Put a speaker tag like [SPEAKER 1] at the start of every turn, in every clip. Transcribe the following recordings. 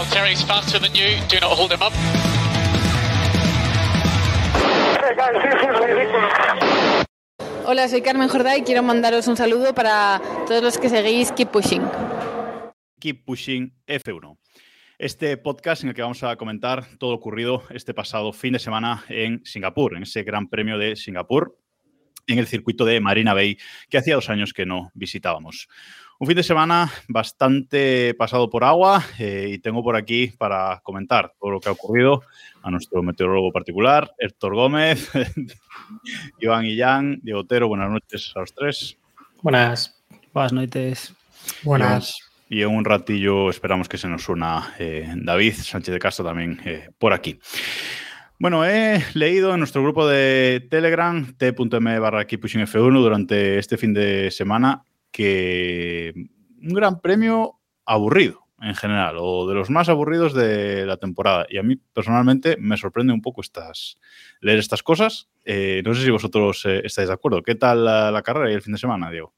[SPEAKER 1] Valtteri's faster than you. Do not hold him up.
[SPEAKER 2] Hey guys, this is ridiculous.
[SPEAKER 3] Hola, soy Carmen Jordá y quiero mandaros un saludo para todos los que seguís Keep Pushing.
[SPEAKER 4] Keep Pushing F1. Este podcast en el que vamos a comentar todo lo ocurrido este pasado fin de semana en Singapur, en ese Gran Premio de Singapur, en el circuito de Marina Bay, que hacía dos años que no visitábamos. Un fin de semana bastante pasado por agua eh, y tengo por aquí para comentar todo lo que ha ocurrido a nuestro meteorólogo particular, Héctor Gómez, Iván Illán, Diego Otero. Buenas noches a los tres.
[SPEAKER 5] Buenas. Buenas noches.
[SPEAKER 6] Buenas.
[SPEAKER 4] Y en un ratillo esperamos que se nos una eh, David Sánchez de Castro también eh, por aquí. Bueno, he leído en nuestro grupo de Telegram, t.m barra F1, durante este fin de semana, que un gran premio aburrido en general, o de los más aburridos de la temporada. Y a mí personalmente me sorprende un poco estas, leer estas cosas. Eh, no sé si vosotros eh, estáis de acuerdo. ¿Qué tal la, la carrera y el fin de semana, Diego?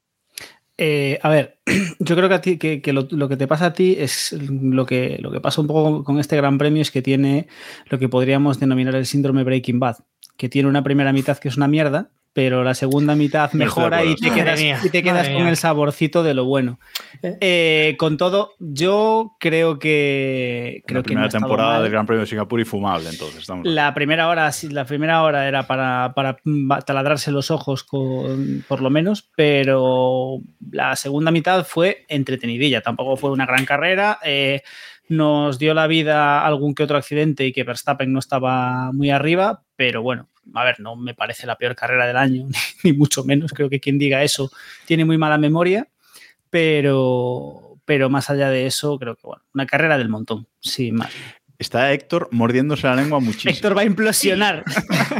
[SPEAKER 5] Eh, a ver, yo creo que, a ti, que, que lo, lo, que te pasa a ti es lo que, lo que pasa un poco con, este gran premio es que tiene lo que podríamos denominar el síndrome Breaking Bad, que tiene una primera mitad que es una mierda, pero la segunda mitad mejora y te quedas, y te quedas con el saborcito de lo bueno. Eh, con todo, yo creo que. Creo
[SPEAKER 4] la primera
[SPEAKER 5] que no
[SPEAKER 4] temporada del Gran Premio de Singapur y fumable, entonces. Estamos...
[SPEAKER 5] La primera hora, la primera hora era para, para taladrarse los ojos, con, por lo menos, pero la segunda mitad fue entretenidilla. Tampoco fue una gran carrera. Eh, nos dio la vida algún que otro accidente y que Verstappen no estaba muy arriba, pero bueno, a ver, no me parece la peor carrera del año, ni mucho menos. Creo que quien diga eso tiene muy mala memoria, pero, pero más allá de eso, creo que bueno, una carrera del montón, sin más.
[SPEAKER 4] Está Héctor mordiéndose la lengua muchísimo.
[SPEAKER 5] Héctor va a implosionar.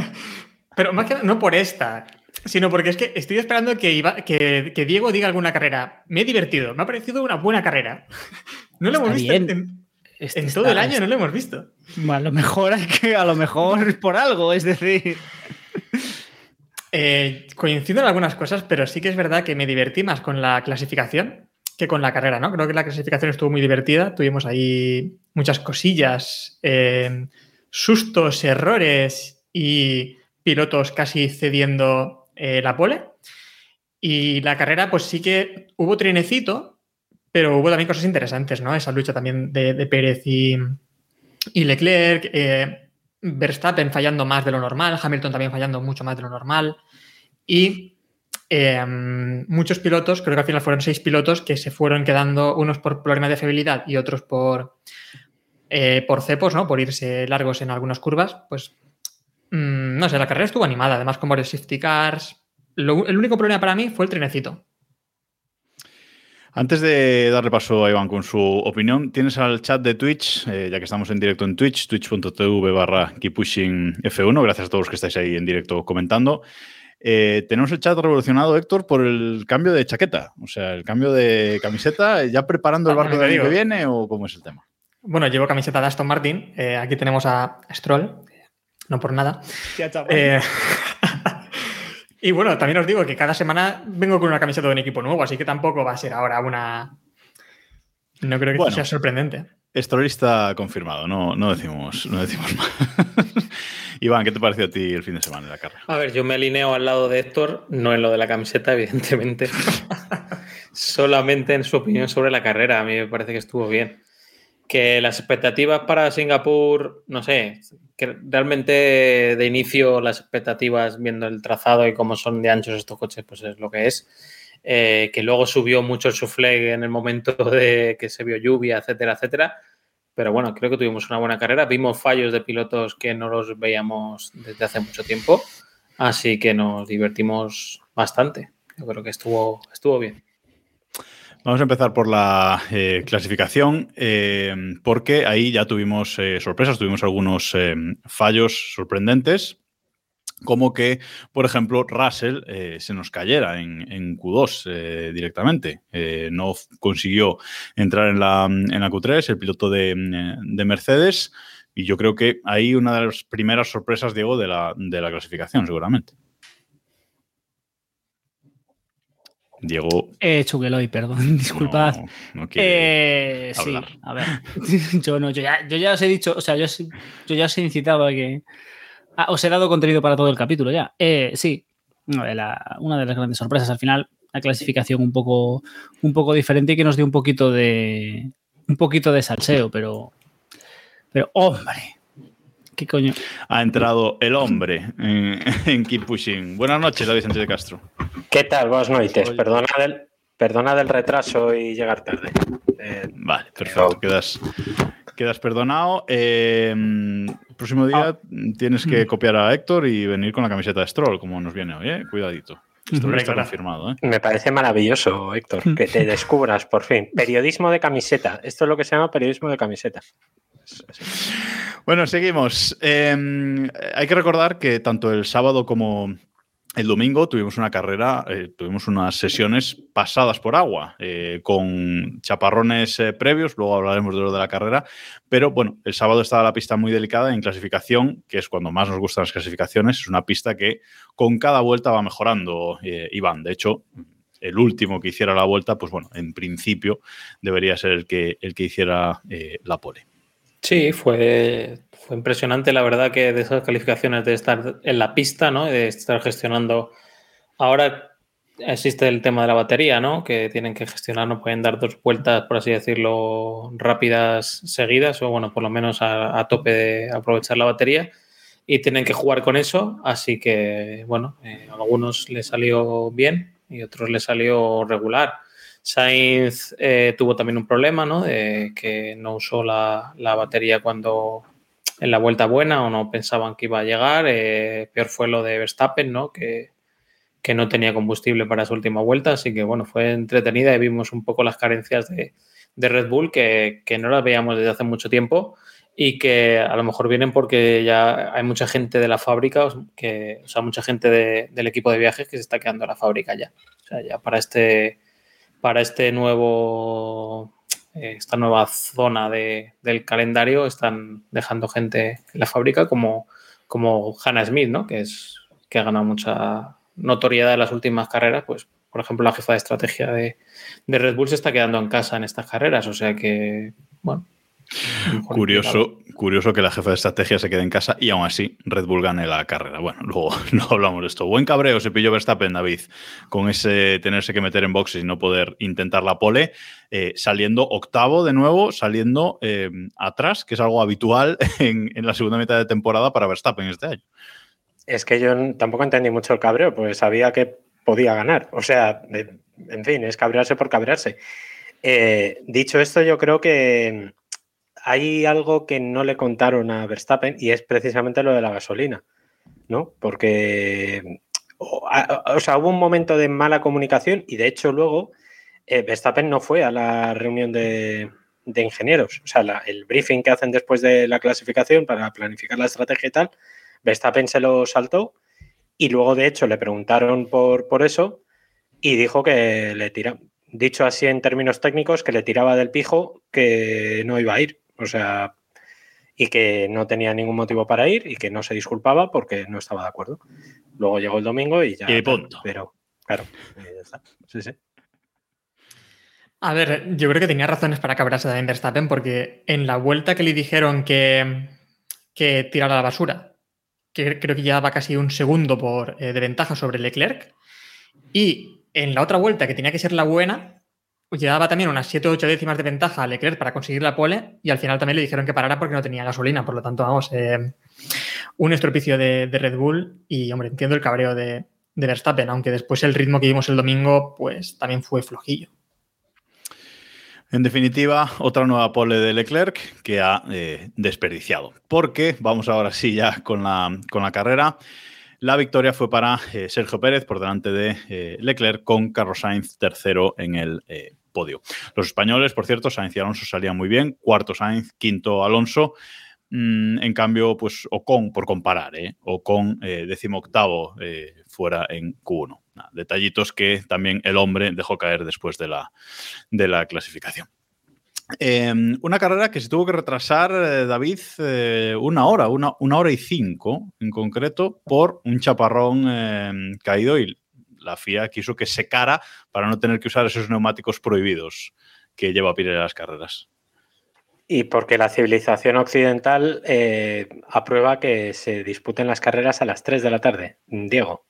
[SPEAKER 6] pero más que no por esta, sino porque es que estoy esperando que, iba, que, que, Diego diga alguna carrera. Me he divertido, me ha parecido una buena carrera. No lo hemos visto en,
[SPEAKER 5] Este
[SPEAKER 6] en
[SPEAKER 5] está-
[SPEAKER 6] todo el año, no lo hemos visto.
[SPEAKER 5] A lo mejor hay que, a lo mejor es por algo, es decir.
[SPEAKER 6] Eh, coincido en algunas cosas, pero sí que es verdad que me divertí más con la clasificación que con la carrera, ¿no? Creo que la clasificación estuvo muy divertida. Tuvimos ahí muchas cosillas, eh, sustos, errores y pilotos casi cediendo eh, la pole. Y la carrera, pues sí que hubo trinecito, pero hubo también cosas interesantes, ¿no? Esa lucha también de, Pérez y, Leclerc. eh, Verstappen fallando más de lo normal, Hamilton también fallando mucho más de lo normal y eh, muchos pilotos, creo que al final fueron seis pilotos que se fueron quedando unos por problemas de fiabilidad y otros por, eh, por cepos, ¿no? por irse largos en algunas curvas, pues mmm, no sé, la carrera estuvo animada, además con varios safety cars. Lo, el único problema para mí fue el trenecito.
[SPEAKER 4] Antes de darle paso a Iván con su opinión, tienes al chat de Twitch, eh, ya que estamos en directo en Twitch, twitch.tv barra F1. Gracias a todos los que estáis ahí en directo comentando. Eh, tenemos el chat revolucionado, Héctor, por el cambio de chaqueta, o sea, el cambio de camiseta, ¿ya preparando el
[SPEAKER 6] Ah,
[SPEAKER 4] barco del año que viene o cómo es el tema?
[SPEAKER 6] Bueno, llevo camiseta de Aston Martin, eh, aquí tenemos a Stroll, no por nada. Eh, y bueno, también os digo que cada semana vengo con una camiseta de un equipo nuevo, así que tampoco va a ser ahora una. No creo que
[SPEAKER 4] Bueno.
[SPEAKER 6] sea sorprendente.
[SPEAKER 4] Estrolista confirmado, no, no, decimos, no decimos más. Iván, ¿qué te pareció a ti el fin de semana de la carrera?
[SPEAKER 7] A ver, yo me alineo al lado de Héctor, no en lo de la camiseta, evidentemente. Solamente en su opinión sobre la carrera. A mí me parece que estuvo bien. Que las expectativas para Singapur, no sé, que realmente de inicio las expectativas viendo el trazado y cómo son de anchos estos coches, pues es lo que es. Eh, que luego subió mucho el suflé en el momento de que se vio lluvia, etcétera, etcétera. Pero bueno, creo que tuvimos una buena carrera. Vimos fallos de pilotos que no los veíamos desde hace mucho tiempo. Así que nos divertimos bastante. Yo creo que estuvo, estuvo bien.
[SPEAKER 4] Vamos a empezar por la eh, clasificación, eh, porque ahí ya tuvimos eh, sorpresas, tuvimos algunos eh, fallos sorprendentes, como que, por ejemplo, Russell eh, se nos cayera en, en Q2 eh, directamente. No consiguió entrar en la, en la Q3, el piloto de, de Mercedes, y yo creo que ahí una de las primeras sorpresas, Diego, de la, de la clasificación, seguramente. Diego.
[SPEAKER 5] Eh, Chugueloy, perdón, disculpad.
[SPEAKER 4] No, no
[SPEAKER 5] Eh, sí, a ver. yo no, yo ya, yo ya os he dicho, o sea, yo, yo ya os he incitado a que. Ah, os he dado contenido para todo el capítulo ya. Eh, sí, una de, la- una de las grandes sorpresas al final, la clasificación un poco, un poco diferente y que nos dio un poquito de. un poquito de salseo, pero. Pero, hombre. ¿Qué coño?
[SPEAKER 4] Ha entrado el hombre en, en Keep Pushing. Buenas noches, David Sánchez de Castro.
[SPEAKER 8] ¿Qué tal? Buenas noches. Perdona del, perdona del retraso y llegar tarde. Eh,
[SPEAKER 4] Vale, perfecto. Quedas, quedas perdonado. Eh, el próximo día tienes que copiar a Héctor y venir con la camiseta de Stroll, como nos viene hoy, ¿eh? Cuidadito. Stroll
[SPEAKER 6] Hombre,
[SPEAKER 4] está
[SPEAKER 6] claro.
[SPEAKER 4] confirmado, ¿eh?
[SPEAKER 8] me parece maravilloso, Héctor, que te descubras por fin. Periodismo de camiseta. Esto es lo que se llama periodismo de camiseta.
[SPEAKER 4] Bueno, seguimos. Eh, hay que recordar que tanto el sábado como el domingo tuvimos una carrera, eh, tuvimos unas sesiones pasadas por agua, eh, con chaparrones eh, previos, luego hablaremos de lo de la carrera, pero bueno, el sábado estaba la pista muy delicada en clasificación, que es cuando más nos gustan las clasificaciones, es una pista que con cada vuelta va mejorando, Iván. De hecho, el último que hiciera la vuelta, pues bueno, en principio debería ser el que, el que hiciera la pole.
[SPEAKER 7] Sí, fue, fue impresionante, la verdad, que de esas calificaciones de estar en la pista, ¿no? De estar gestionando. Ahora existe el tema de la batería, ¿no? Que tienen que gestionar, no pueden dar dos vueltas, por así decirlo, rápidas seguidas, o bueno, por lo menos a, a tope de aprovechar la batería. Y tienen que jugar con eso, así que, bueno, eh, a algunos les salió bien y a otros les salió regular. Sainz eh, tuvo también un problema, ¿no? De que no usó la, la batería cuando en la vuelta buena o no pensaban que iba a llegar. Eh, peor fue lo de Verstappen, ¿no? Que, que no tenía combustible para su última vuelta. Así que, bueno, fue entretenida y vimos un poco las carencias de, de Red Bull que, que no las veíamos desde hace mucho tiempo y que a lo mejor vienen porque ya hay mucha gente de la fábrica, que, o sea, mucha gente de- del equipo de viajes que se está quedando en la fábrica ya. O sea, ya para este, para este nuevo, esta nueva zona de- del calendario están dejando gente en la fábrica como, como Hannah Smith, ¿no? Que es que ha ganado mucha notoriedad en las últimas carreras, pues por ejemplo la jefa de estrategia de, de Red Bull se está quedando en casa en estas carreras, o sea que, bueno.
[SPEAKER 4] Curioso, curioso que la jefa de estrategia se quede en casa y aún así Red Bull gane la carrera. Bueno, luego no hablamos de esto. Buen cabreo se pilló Verstappen, David, con ese tenerse que meter en boxes y no poder intentar la pole, eh, saliendo octavo de nuevo, saliendo eh, atrás, que es algo habitual en, en la segunda mitad de temporada para Verstappen este año.
[SPEAKER 8] Es que yo tampoco entendí mucho el cabreo, pues sabía que podía ganar. O sea, en fin, es cabrearse por cabrearse. Eh, dicho esto, yo creo que hay algo que no le contaron a Verstappen y es precisamente lo de la gasolina, ¿no? Porque, o, sea, hubo un momento de mala comunicación y de hecho luego eh, Verstappen no fue a la reunión de, de ingenieros. O sea, la- el briefing que hacen después de la clasificación para planificar la estrategia y tal, Verstappen se lo saltó y luego, de hecho, le preguntaron por, por eso y dijo que le tira, dicho así en términos técnicos, que le tiraba del pijo que no iba a ir. O sea, y que no tenía ningún motivo para ir y que no se disculpaba porque no estaba de acuerdo. Luego llegó el domingo y ya.
[SPEAKER 4] Y punto.
[SPEAKER 8] Pero, claro, eh, ya está. Sí, sí.
[SPEAKER 6] A ver, yo creo que tenía razones para cabrarse también Verstappen porque en la vuelta que le dijeron que, que tirara la basura, que creo que llevaba casi un segundo por, eh, de ventaja sobre Leclerc, y en la otra vuelta que tenía que ser la buena, llevaba también unas 7 o 8 décimas de ventaja a Leclerc para conseguir la pole y al final también le dijeron que parara porque no tenía gasolina, por lo tanto, vamos, eh, un estropicio de, Red Bull y, hombre, entiendo el cabreo de, Verstappen, aunque después el ritmo que vimos el domingo, pues también fue flojillo.
[SPEAKER 4] En definitiva, otra nueva pole de Leclerc que ha eh, desperdiciado. Porque vamos ahora sí ya con la, con la carrera. La victoria fue para eh, Sergio Pérez por delante de Leclerc con Carlos Sainz tercero en el podio. Los españoles, por cierto, Sainz y Alonso salían muy bien, cuarto Sainz, quinto Alonso. Mm, en cambio, pues Ocon, por comparar, ¿eh? Ocon eh, decimoctavo eh, fuera en Q1. Nah, detallitos que también el hombre dejó caer después de la, de la clasificación. Eh, una carrera que se tuvo que retrasar, eh, David, eh, una hora, una, una, hora y cinco en concreto, por un chaparrón eh, caído y la FIA quiso que secara para no tener que usar esos neumáticos prohibidos que lleva Pirelli a las carreras.
[SPEAKER 8] Y porque la civilización occidental eh, aprueba que se disputen las carreras a las 3 de la tarde. Diego.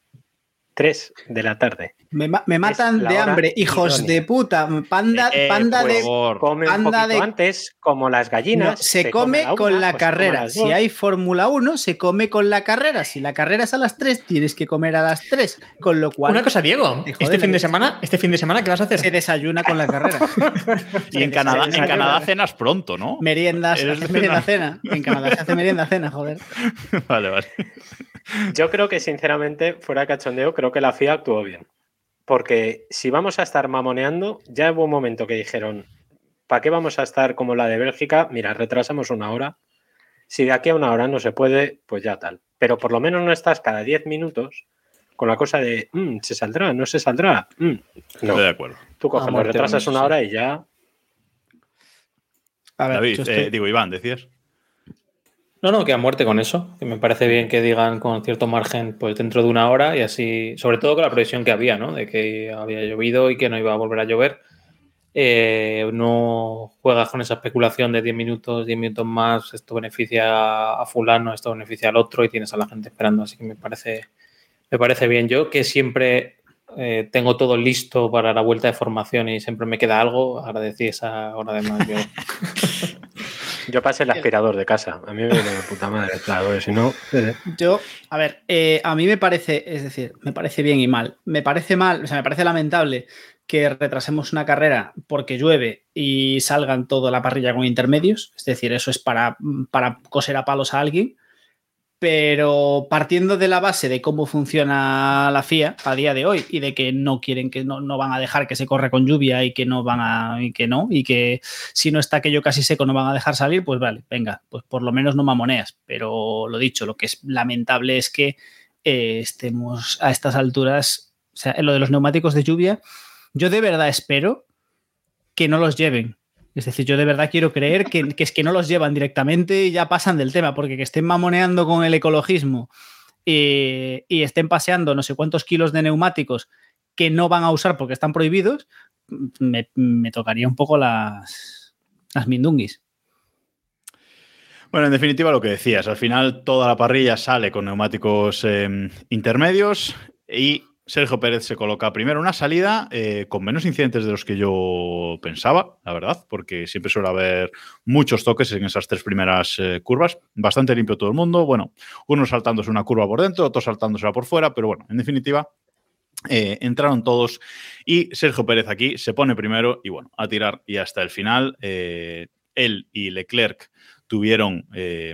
[SPEAKER 8] 3 de la tarde.
[SPEAKER 5] Me, ma me matan de hambre, hijos idónea. de puta. Panda,
[SPEAKER 8] eh,
[SPEAKER 5] panda
[SPEAKER 8] pues,
[SPEAKER 5] de.
[SPEAKER 8] Come un
[SPEAKER 5] panda
[SPEAKER 8] de antes, como las gallinas.
[SPEAKER 5] No, se, se, come, come con una, la pues carrera. Si hay Fórmula 1, se come con la carrera. Si la carrera es a las 3, tienes que comer a las 3. Con lo cual.
[SPEAKER 6] Una cosa, Diego. Este fin de semana, este fin de semana, ¿qué vas a hacer?
[SPEAKER 5] Se desayuna con la carrera.
[SPEAKER 4] y en Canadá, en Canadá cenas pronto, ¿no?
[SPEAKER 5] Meriendas, merienda cena. En Canadá se hace merienda cena, joder.
[SPEAKER 4] vale, vale.
[SPEAKER 8] Yo creo que, sinceramente, fuera de cachondeo, creo que la FIA actuó bien. Porque si vamos a estar mamoneando, ya hubo un momento que dijeron, ¿para qué vamos a estar como la de Bélgica? Mira, retrasamos una hora. Si de aquí a una hora no se puede, pues ya tal. Pero por lo menos no estás cada 10 minutos con la cosa de, mmm, ¿se saldrá? ¿No se saldrá? Mm, no.
[SPEAKER 4] Estoy de acuerdo.
[SPEAKER 8] Tú coges, lo retrasas una hora y ya...
[SPEAKER 4] A ver, David, estoy... eh, digo, Iván, decías.
[SPEAKER 7] No, no, que a muerte con eso. Que me parece bien que digan con cierto margen, pues dentro de una hora y así, sobre todo con la previsión que había, ¿no? De que había llovido y que no iba a volver a llover. Eh, no juegas con esa especulación de 10 minutos, 10 minutos más, esto beneficia a fulano, esto beneficia al otro y tienes a la gente esperando. Así que me parece, me parece bien. Yo que siempre eh, tengo todo listo para la vuelta de formación y siempre me queda algo, agradecí esa hora de más. Yo
[SPEAKER 8] pasé el aspirador de casa. A mí me viene de puta madre, claro, si no. Eh.
[SPEAKER 5] Yo, a ver, eh, a mí me parece, es decir, me parece bien y mal. Me parece mal, o sea, me parece lamentable que retrasemos una carrera porque llueve y salgan toda la parrilla con intermedios. Es decir, eso es para, para coser a palos a alguien. Pero partiendo de la base de cómo funciona la FIA a día de hoy y de que no quieren que no, no, van a dejar que se corra con lluvia y que no van a y que no y que si no está aquello casi seco no van a dejar salir, pues vale, venga, pues por lo menos no mamoneas. Pero lo dicho, lo que es lamentable es que eh, estemos a estas alturas, o sea, en lo de los neumáticos de lluvia, yo de verdad espero que no los lleven, es decir, yo de verdad quiero creer que, es que no los llevan directamente y ya pasan del tema, porque que estén mamoneando con el ecologismo y, y, estén paseando no sé cuántos kilos de neumáticos que no van a usar porque están prohibidos, me, me tocaría un poco las, las mindunguis.
[SPEAKER 4] Bueno, en definitiva lo que decías, al final toda la parrilla sale con neumáticos eh, intermedios y Sergio Pérez se coloca primero una salida eh, con menos incidentes de los que yo pensaba, la verdad, porque siempre suele haber muchos toques en esas tres primeras eh, curvas. Bastante limpio todo el mundo. Bueno, unos saltándose una curva por dentro, otros saltándosela por fuera, pero bueno, en definitiva, eh, entraron todos y Sergio Pérez aquí se pone primero y bueno, a tirar y hasta el final. Él y Leclerc tuvieron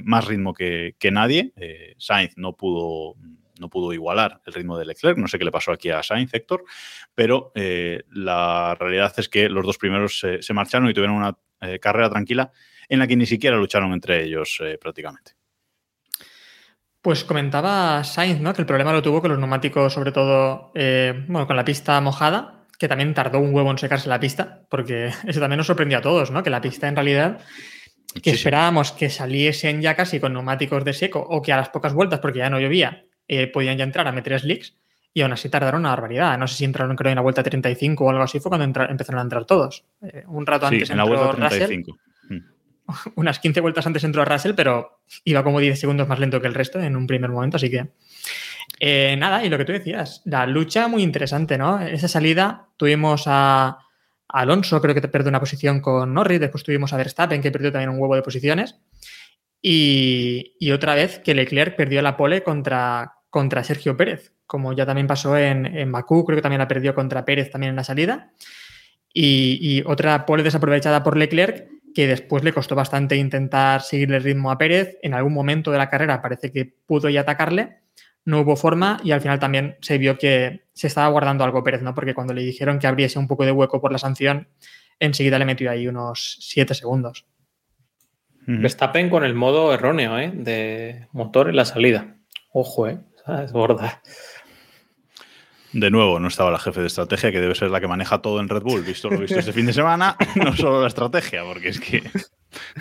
[SPEAKER 4] más ritmo que nadie. Sainz no pudo no pudo igualar el ritmo de Leclerc. No sé qué le pasó aquí a Sainz, Héctor, pero eh, la realidad es que los dos primeros se marcharon y tuvieron una eh, carrera tranquila en la que ni siquiera lucharon entre ellos eh, prácticamente.
[SPEAKER 6] Pues comentaba Sainz, ¿no? Que el problema lo tuvo con los neumáticos, sobre todo, bueno, con la pista mojada, que también tardó un huevo en secarse la pista, porque eso también nos sorprendió a todos, ¿no? Que la pista en realidad que esperábamos que saliesen ya casi con neumáticos de seco o que a las pocas vueltas, porque ya no llovía, eh, podían ya entrar a meter slicks y aún así tardaron una barbaridad. No sé si entraron, creo, en la vuelta 35 o algo así, fue cuando entra, empezaron a entrar todos. Eh, un rato antes
[SPEAKER 4] sí, en la vuelta 35.
[SPEAKER 6] Russell, unas 15 vueltas antes entró Russell, pero iba como 10 segundos más lento que el resto en un primer momento, así que. Eh, nada, y lo que tú decías, la lucha muy interesante, ¿no? En esa salida tuvimos a Alonso, creo que perdió una posición con Norris, después tuvimos a Verstappen, que perdió también un huevo de posiciones. Y, y, otra vez que Leclerc perdió la pole contra, contra Sergio Pérez, como ya también pasó en, en, Bakú, creo que también la perdió contra Pérez también en la salida. Y, y, otra pole desaprovechada por Leclerc, que después le costó bastante intentar seguirle el ritmo a Pérez. En algún momento de la carrera parece que pudo ya atacarle, no hubo forma y al final también se vio que se estaba guardando algo Pérez, ¿no? Porque cuando le dijeron que abriese un poco de hueco por la sanción, enseguida le metió ahí unos 7 segundos.
[SPEAKER 7] Verstappen con el modo erróneo, ¿eh? De motor en la salida. Ojo, ¿eh? Es gorda.
[SPEAKER 4] De nuevo, no estaba la jefe de estrategia, que debe ser la que maneja todo en Red Bull, visto lo visto este fin de semana, no solo la estrategia, porque es que.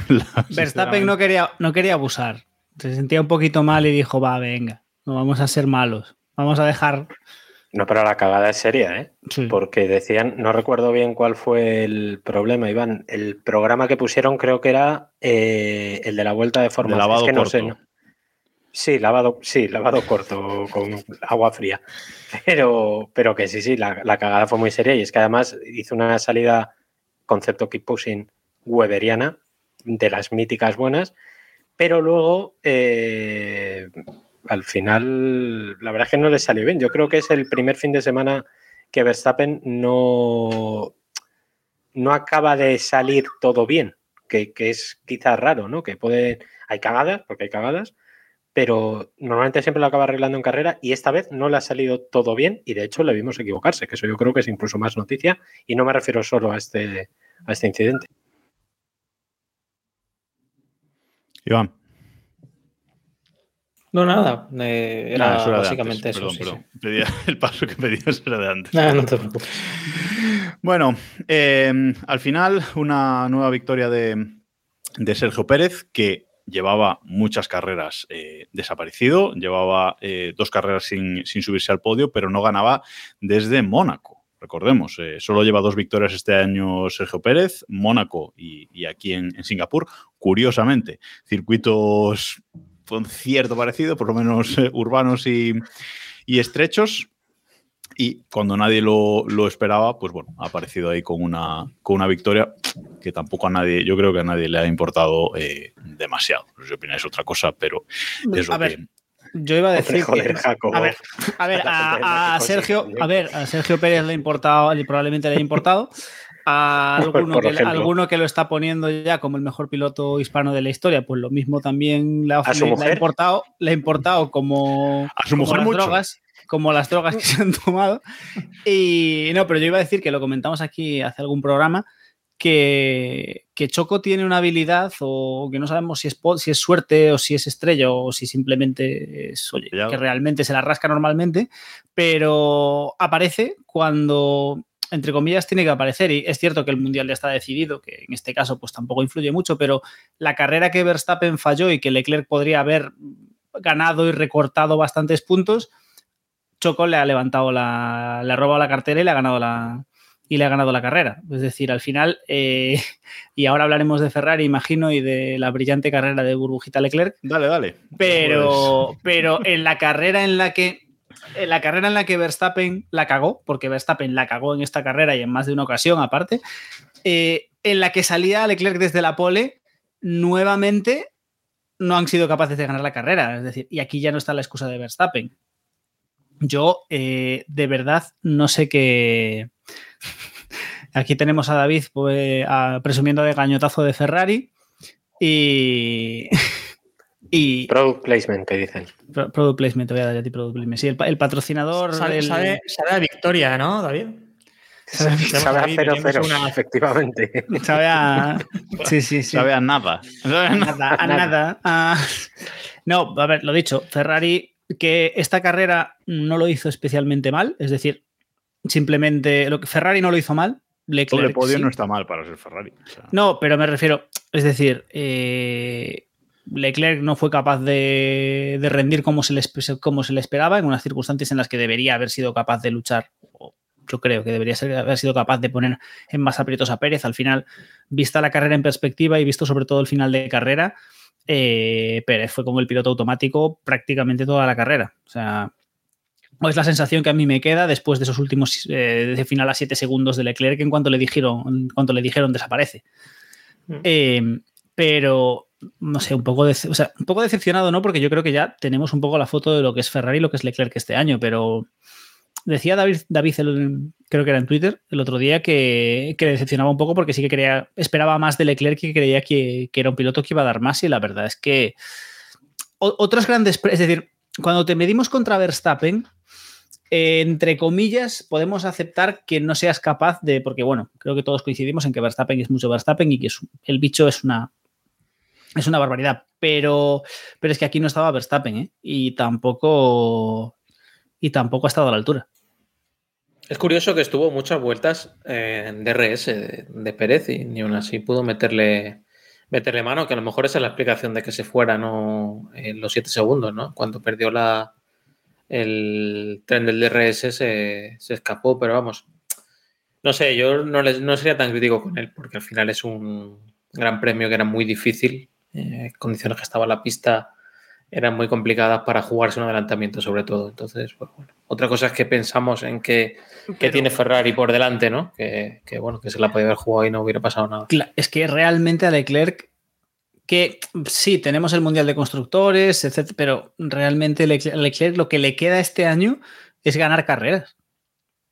[SPEAKER 5] Verstappen no quería, no quería abusar. Se sentía un poquito mal y dijo: Va, venga, no vamos a ser malos. Vamos a dejar.
[SPEAKER 8] No, pero la cagada es seria, ¿eh? Porque decían, no recuerdo bien cuál fue el problema, Iván. El programa que pusieron creo que era eh, el de la vuelta de forma.
[SPEAKER 4] De lavado
[SPEAKER 8] es que no
[SPEAKER 4] corto.
[SPEAKER 8] sé, ¿no? Sí, lavado, sí, lavado corto con agua fría. Pero, pero que sí, sí, la, la cagada fue muy seria y es que además hizo una salida concepto pushing weberiana de las míticas buenas, pero luego eh, al final la verdad es que no le salió bien. Yo creo que es el primer fin de semana que Verstappen no, no acaba de salir todo bien, que, que es quizás raro, ¿no? Que puede, hay cagadas, porque hay cagadas, pero normalmente siempre lo acaba arreglando en carrera y esta vez no le ha salido todo bien y de hecho le vimos equivocarse, que eso yo creo que es incluso más noticia y no me refiero solo a este, a este incidente.
[SPEAKER 4] Iván.
[SPEAKER 7] No, nada. eh, era
[SPEAKER 4] eso era de
[SPEAKER 7] básicamente
[SPEAKER 4] antes,
[SPEAKER 7] eso.
[SPEAKER 4] Perdón,
[SPEAKER 7] sí,
[SPEAKER 4] perdón. Pedía- el paso que pedías era de antes.
[SPEAKER 7] sí. No te preocupes.
[SPEAKER 4] Bueno, eh, al final una nueva victoria de, de Sergio Pérez que llevaba muchas carreras eh, desaparecido, llevaba eh, dos carreras sin, subirse al podio, pero no ganaba desde Mónaco. Recordemos, eh, solo lleva dos victorias este año Sergio Pérez, Mónaco y, aquí en, Singapur. Curiosamente, circuitos con cierto parecido, por lo menos urbanos y estrechos. Y cuando nadie lo, lo esperaba, pues bueno, ha aparecido ahí con una, con una victoria que tampoco a nadie, yo creo que a nadie le ha importado eh, demasiado. No sé si opináis otra cosa, pero es lo
[SPEAKER 5] A ver,
[SPEAKER 4] que.
[SPEAKER 5] Yo iba a decir
[SPEAKER 8] Joder,
[SPEAKER 5] que,
[SPEAKER 8] Jacobo.
[SPEAKER 5] a ver, a, ver, a, a Sergio, a ver, a Sergio Pérez le ha importado, y probablemente le haya importado. A alguno, que, alguno que lo está poniendo ya como el mejor piloto hispano de la historia, pues lo mismo también le ha,
[SPEAKER 8] ¿A su
[SPEAKER 5] le ha importado, le ha importado como,
[SPEAKER 4] A su
[SPEAKER 5] como
[SPEAKER 4] mujer
[SPEAKER 5] las
[SPEAKER 4] mucho.
[SPEAKER 5] drogas, como las drogas que se han tomado. Y no, pero yo iba a decir que lo comentamos aquí hace algún programa, que, que Choco tiene una habilidad o que no sabemos si es, si es suerte o si es estrella o si simplemente es, oye, que realmente se la rasca normalmente, pero aparece cuando, entre comillas, tiene que aparecer. Y es cierto que el Mundial ya está decidido, que en este caso pues tampoco influye mucho, pero la carrera que Verstappen falló y que Leclerc podría haber ganado y recortado bastantes puntos, Choco le ha levantado la, le ha robado la cartera y le ha ganado la, y le ha ganado la carrera. Es decir, al final, eh, y ahora hablaremos de Ferrari, imagino, y de la brillante carrera de Burbujita Leclerc,
[SPEAKER 4] Dale, dale.
[SPEAKER 5] pero, pero en la carrera en la que en la carrera en la que Verstappen la cagó, porque Verstappen la cagó en esta carrera y en más de una ocasión aparte, eh, en la que salía Leclerc desde la pole, nuevamente no han sido capaces de ganar la carrera. Es decir, y aquí ya no está la excusa de Verstappen. Yo, eh, de verdad, no sé qué. Aquí tenemos a David pues, a- presumiendo de gañotazo de Ferrari y. y
[SPEAKER 8] Product placement, que dicen.
[SPEAKER 5] Pro- Product placement, te voy a dar a ti product placement. Sí, el, pa- el patrocinador.
[SPEAKER 6] Sabe,
[SPEAKER 5] del-
[SPEAKER 6] sabe- sabe a victoria, ¿no, David?
[SPEAKER 8] Sabe a
[SPEAKER 6] David,
[SPEAKER 8] 0-0,
[SPEAKER 6] tenemos una-
[SPEAKER 8] efectivamente.
[SPEAKER 5] sabe a. Sí, sí, sí.
[SPEAKER 4] Sabe a nada. Sabe a
[SPEAKER 5] A
[SPEAKER 4] nada.
[SPEAKER 5] nada, a nada. a- No, a ver, lo dicho, Ferrari que esta carrera no lo hizo especialmente mal, es decir, simplemente lo que Ferrari no lo hizo mal, Leclerc
[SPEAKER 4] podio
[SPEAKER 5] sí.
[SPEAKER 4] no está mal para ser Ferrari. o sea.
[SPEAKER 5] No, pero me refiero, es decir, eh, Leclerc no fue capaz de, de rendir como se, le, como se le esperaba en unas circunstancias en las que debería haber sido capaz de luchar. o Yo creo que debería ser- haber sido capaz de poner en más aprietos a Pérez. Al final, vista la carrera en perspectiva y visto sobre todo el final de carrera, eh, Pérez fue como el piloto automático prácticamente toda la carrera. O sea, es la sensación que a mí me queda después de esos últimos eh, de final a 7 segundos de Leclerc en cuanto le dijeron, en cuanto le dijeron desaparece. Eh, pero no sé, un poco, dece- o sea, un poco decepcionado, ¿no? Porque yo creo que ya tenemos un poco la foto de lo que es Ferrari y lo que es Leclerc este año, pero decía David, David creo que era en Twitter el otro día, que, que le decepcionaba un poco porque sí que creía, esperaba más de Leclerc y creía que, que era un piloto que iba a dar más y la verdad es que o- otros grandes, es decir, cuando te medimos contra Verstappen, eh, entre comillas, podemos aceptar que no seas capaz de, porque bueno, creo que todos coincidimos en que Verstappen es mucho Verstappen y que es- el bicho es una, es una barbaridad, pero, pero es que aquí no estaba Verstappen ¿eh? y tampoco y tampoco ha estado a la altura.
[SPEAKER 7] Es curioso que estuvo muchas vueltas eh, en DRS de, de Pérez y ni aún así pudo meterle, meterle mano, que a lo mejor esa es la explicación de que se fuera ¿no? en los 7 segundos, ¿no? Cuando perdió la, el tren del DRS se, se escapó, pero vamos. No sé, yo no, les- no sería tan crítico con él, porque al final es un gran premio que era muy difícil. eh, condiciones que estaba la pista eran muy complicadas para jugarse un adelantamiento, sobre todo. Entonces, pues, bueno. Otra cosa es que pensamos en que, que
[SPEAKER 5] Pero-
[SPEAKER 7] tiene Ferrari por delante, ¿no? Que, que, bueno, que se la podía haber jugado y no hubiera pasado nada.
[SPEAKER 5] Es que realmente a Leclerc, que sí, tenemos el Mundial de Constructores, etcétera, pero realmente Leclerc lo que le queda este año es ganar carreras.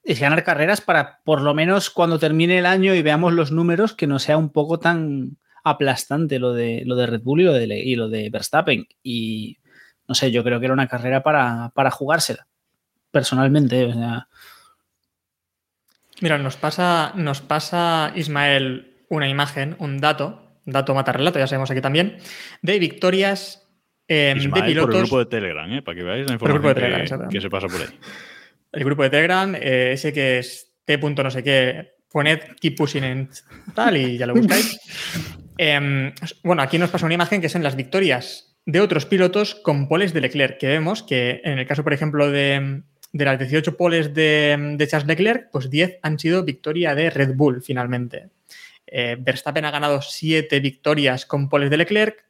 [SPEAKER 5] Es ganar carreras para, por lo menos cuando termine el año y veamos los números, que no sea un poco tan aplastante lo de, lo de Red Bull y lo de, y lo de Verstappen. Y no sé, yo creo que era una carrera para, para jugársela, personalmente. o sea,
[SPEAKER 6] Mira, nos pasa, nos pasa Ismael una imagen, un dato, dato mata relato, ya sabemos aquí también, de victorias eh, de
[SPEAKER 4] por el
[SPEAKER 6] pilotos.
[SPEAKER 4] grupo de Telegram, ¿eh? para que veáis la
[SPEAKER 6] Por el grupo
[SPEAKER 4] información
[SPEAKER 6] de Telegram,
[SPEAKER 4] que, que se pasa por ahí.
[SPEAKER 6] el grupo de Telegram, eh, ese que es t. punto no sé qué, poned keep pushing en tal y ya lo buscáis. Em, bueno, aquí nos pasa una imagen que son las victorias de otros pilotos con poles de Leclerc, que vemos que en el caso, por ejemplo, de, las 18 poles de, Charles Leclerc, pues 10 han sido victoria de Red Bull finalmente. Eh, Verstappen ha ganado 7 victorias con poles de Leclerc,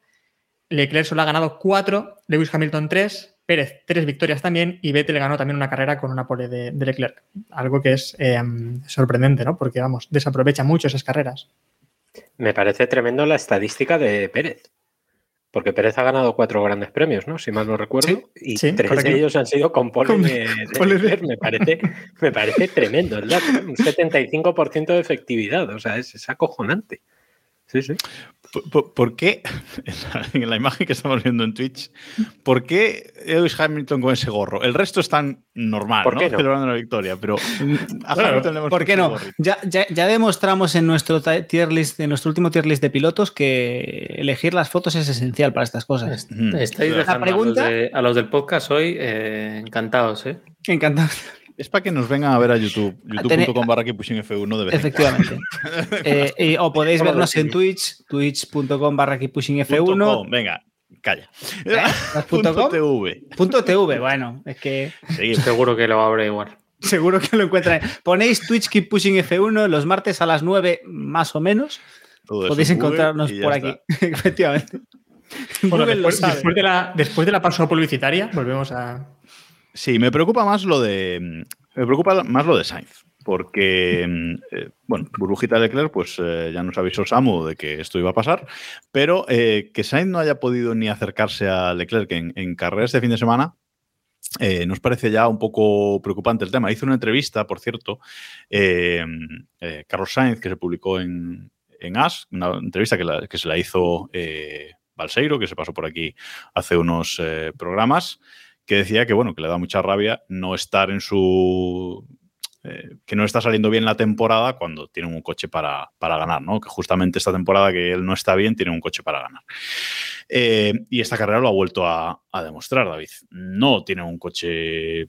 [SPEAKER 6] Leclerc solo ha ganado 4, Lewis Hamilton 3, Pérez 3 victorias también y Vettel ganó también una carrera con una pole de, Leclerc. Algo que es eh, sorprendente, ¿no? Porque, vamos, desaprovecha mucho esas carreras.
[SPEAKER 8] Me parece tremendo la estadística de Pérez. Porque Pérez ha ganado cuatro grandes premios, ¿no? Si mal no recuerdo.
[SPEAKER 6] Sí,
[SPEAKER 8] y
[SPEAKER 6] sí,
[SPEAKER 8] tres de ellos han sido con Leclerc. Me parece, me parece tremendo el dato. Un 75% de efectividad. O sea, es, es acojonante. Sí, sí.
[SPEAKER 4] ¿Por, por- por qué, en la, en la imagen que estamos viendo en Twitch, por qué Lewis Hamilton con ese gorro? El resto están normal,
[SPEAKER 8] ¿Por
[SPEAKER 4] ¿no?
[SPEAKER 8] qué no?
[SPEAKER 4] Celebrando la victoria, pero a
[SPEAKER 6] Claro,
[SPEAKER 4] Hamilton le hemos
[SPEAKER 5] ¿Por qué no? Ya, ya- ya demostramos en nuestro tier list, en nuestro último tier list de pilotos, que elegir las fotos es esencial para estas cosas.
[SPEAKER 4] Mm.
[SPEAKER 7] Estáis
[SPEAKER 4] La
[SPEAKER 7] dejando
[SPEAKER 5] pregunta-
[SPEAKER 7] a, los de- a los del podcast hoy eh, encantados, ¿eh?
[SPEAKER 5] Encantado.
[SPEAKER 4] Es para que nos vengan a ver a YouTube, youtube.com barra Keep Pushing F1 de vez en
[SPEAKER 5] Efectivamente. Eh, y- o podéis vernos en. Twitch, twitch.com barra keeppushing
[SPEAKER 4] cuando- punto
[SPEAKER 5] F1.
[SPEAKER 4] com, Venga, calla.
[SPEAKER 5] ¿Eh?
[SPEAKER 4] Punto. TV.
[SPEAKER 5] Punto TV, bueno, es que
[SPEAKER 4] Sí,
[SPEAKER 7] Seguro que lo abre igual.
[SPEAKER 5] seguro que lo encuentran. Ponéis Twitch Keep Pushing F1 los martes a las 9 más o menos.
[SPEAKER 4] todo
[SPEAKER 5] Podéis encontrarnos por
[SPEAKER 4] está.
[SPEAKER 5] aquí. Efectivamente.
[SPEAKER 6] Bueno, después de la, después de la pausa publicitaria, volvemos a.
[SPEAKER 4] Sí, me preocupa más lo de. Me preocupa más lo de Sainz. Porque, eh, bueno, burbujita Leclerc, pues eh, ya nos avisó Samu de que esto iba a pasar, pero eh, que Sainz no haya podido ni acercarse a Leclerc en, en carrera este fin de semana, nos parece ya un poco preocupante el tema. Hizo una entrevista, por cierto, Carlos Sainz, que se publicó en, en AS, una entrevista que, que se la hizo Balseiro, que se pasó por aquí hace unos programas, que decía que, bueno, que le da mucha rabia no estar en su... eh, que no está saliendo bien la temporada cuando tienen un coche para, para ganar, ¿no? Que justamente esta temporada que él no está bien, tiene un coche para ganar. Eh, y esta carrera lo ha vuelto a, demostrar, David. No tiene un coche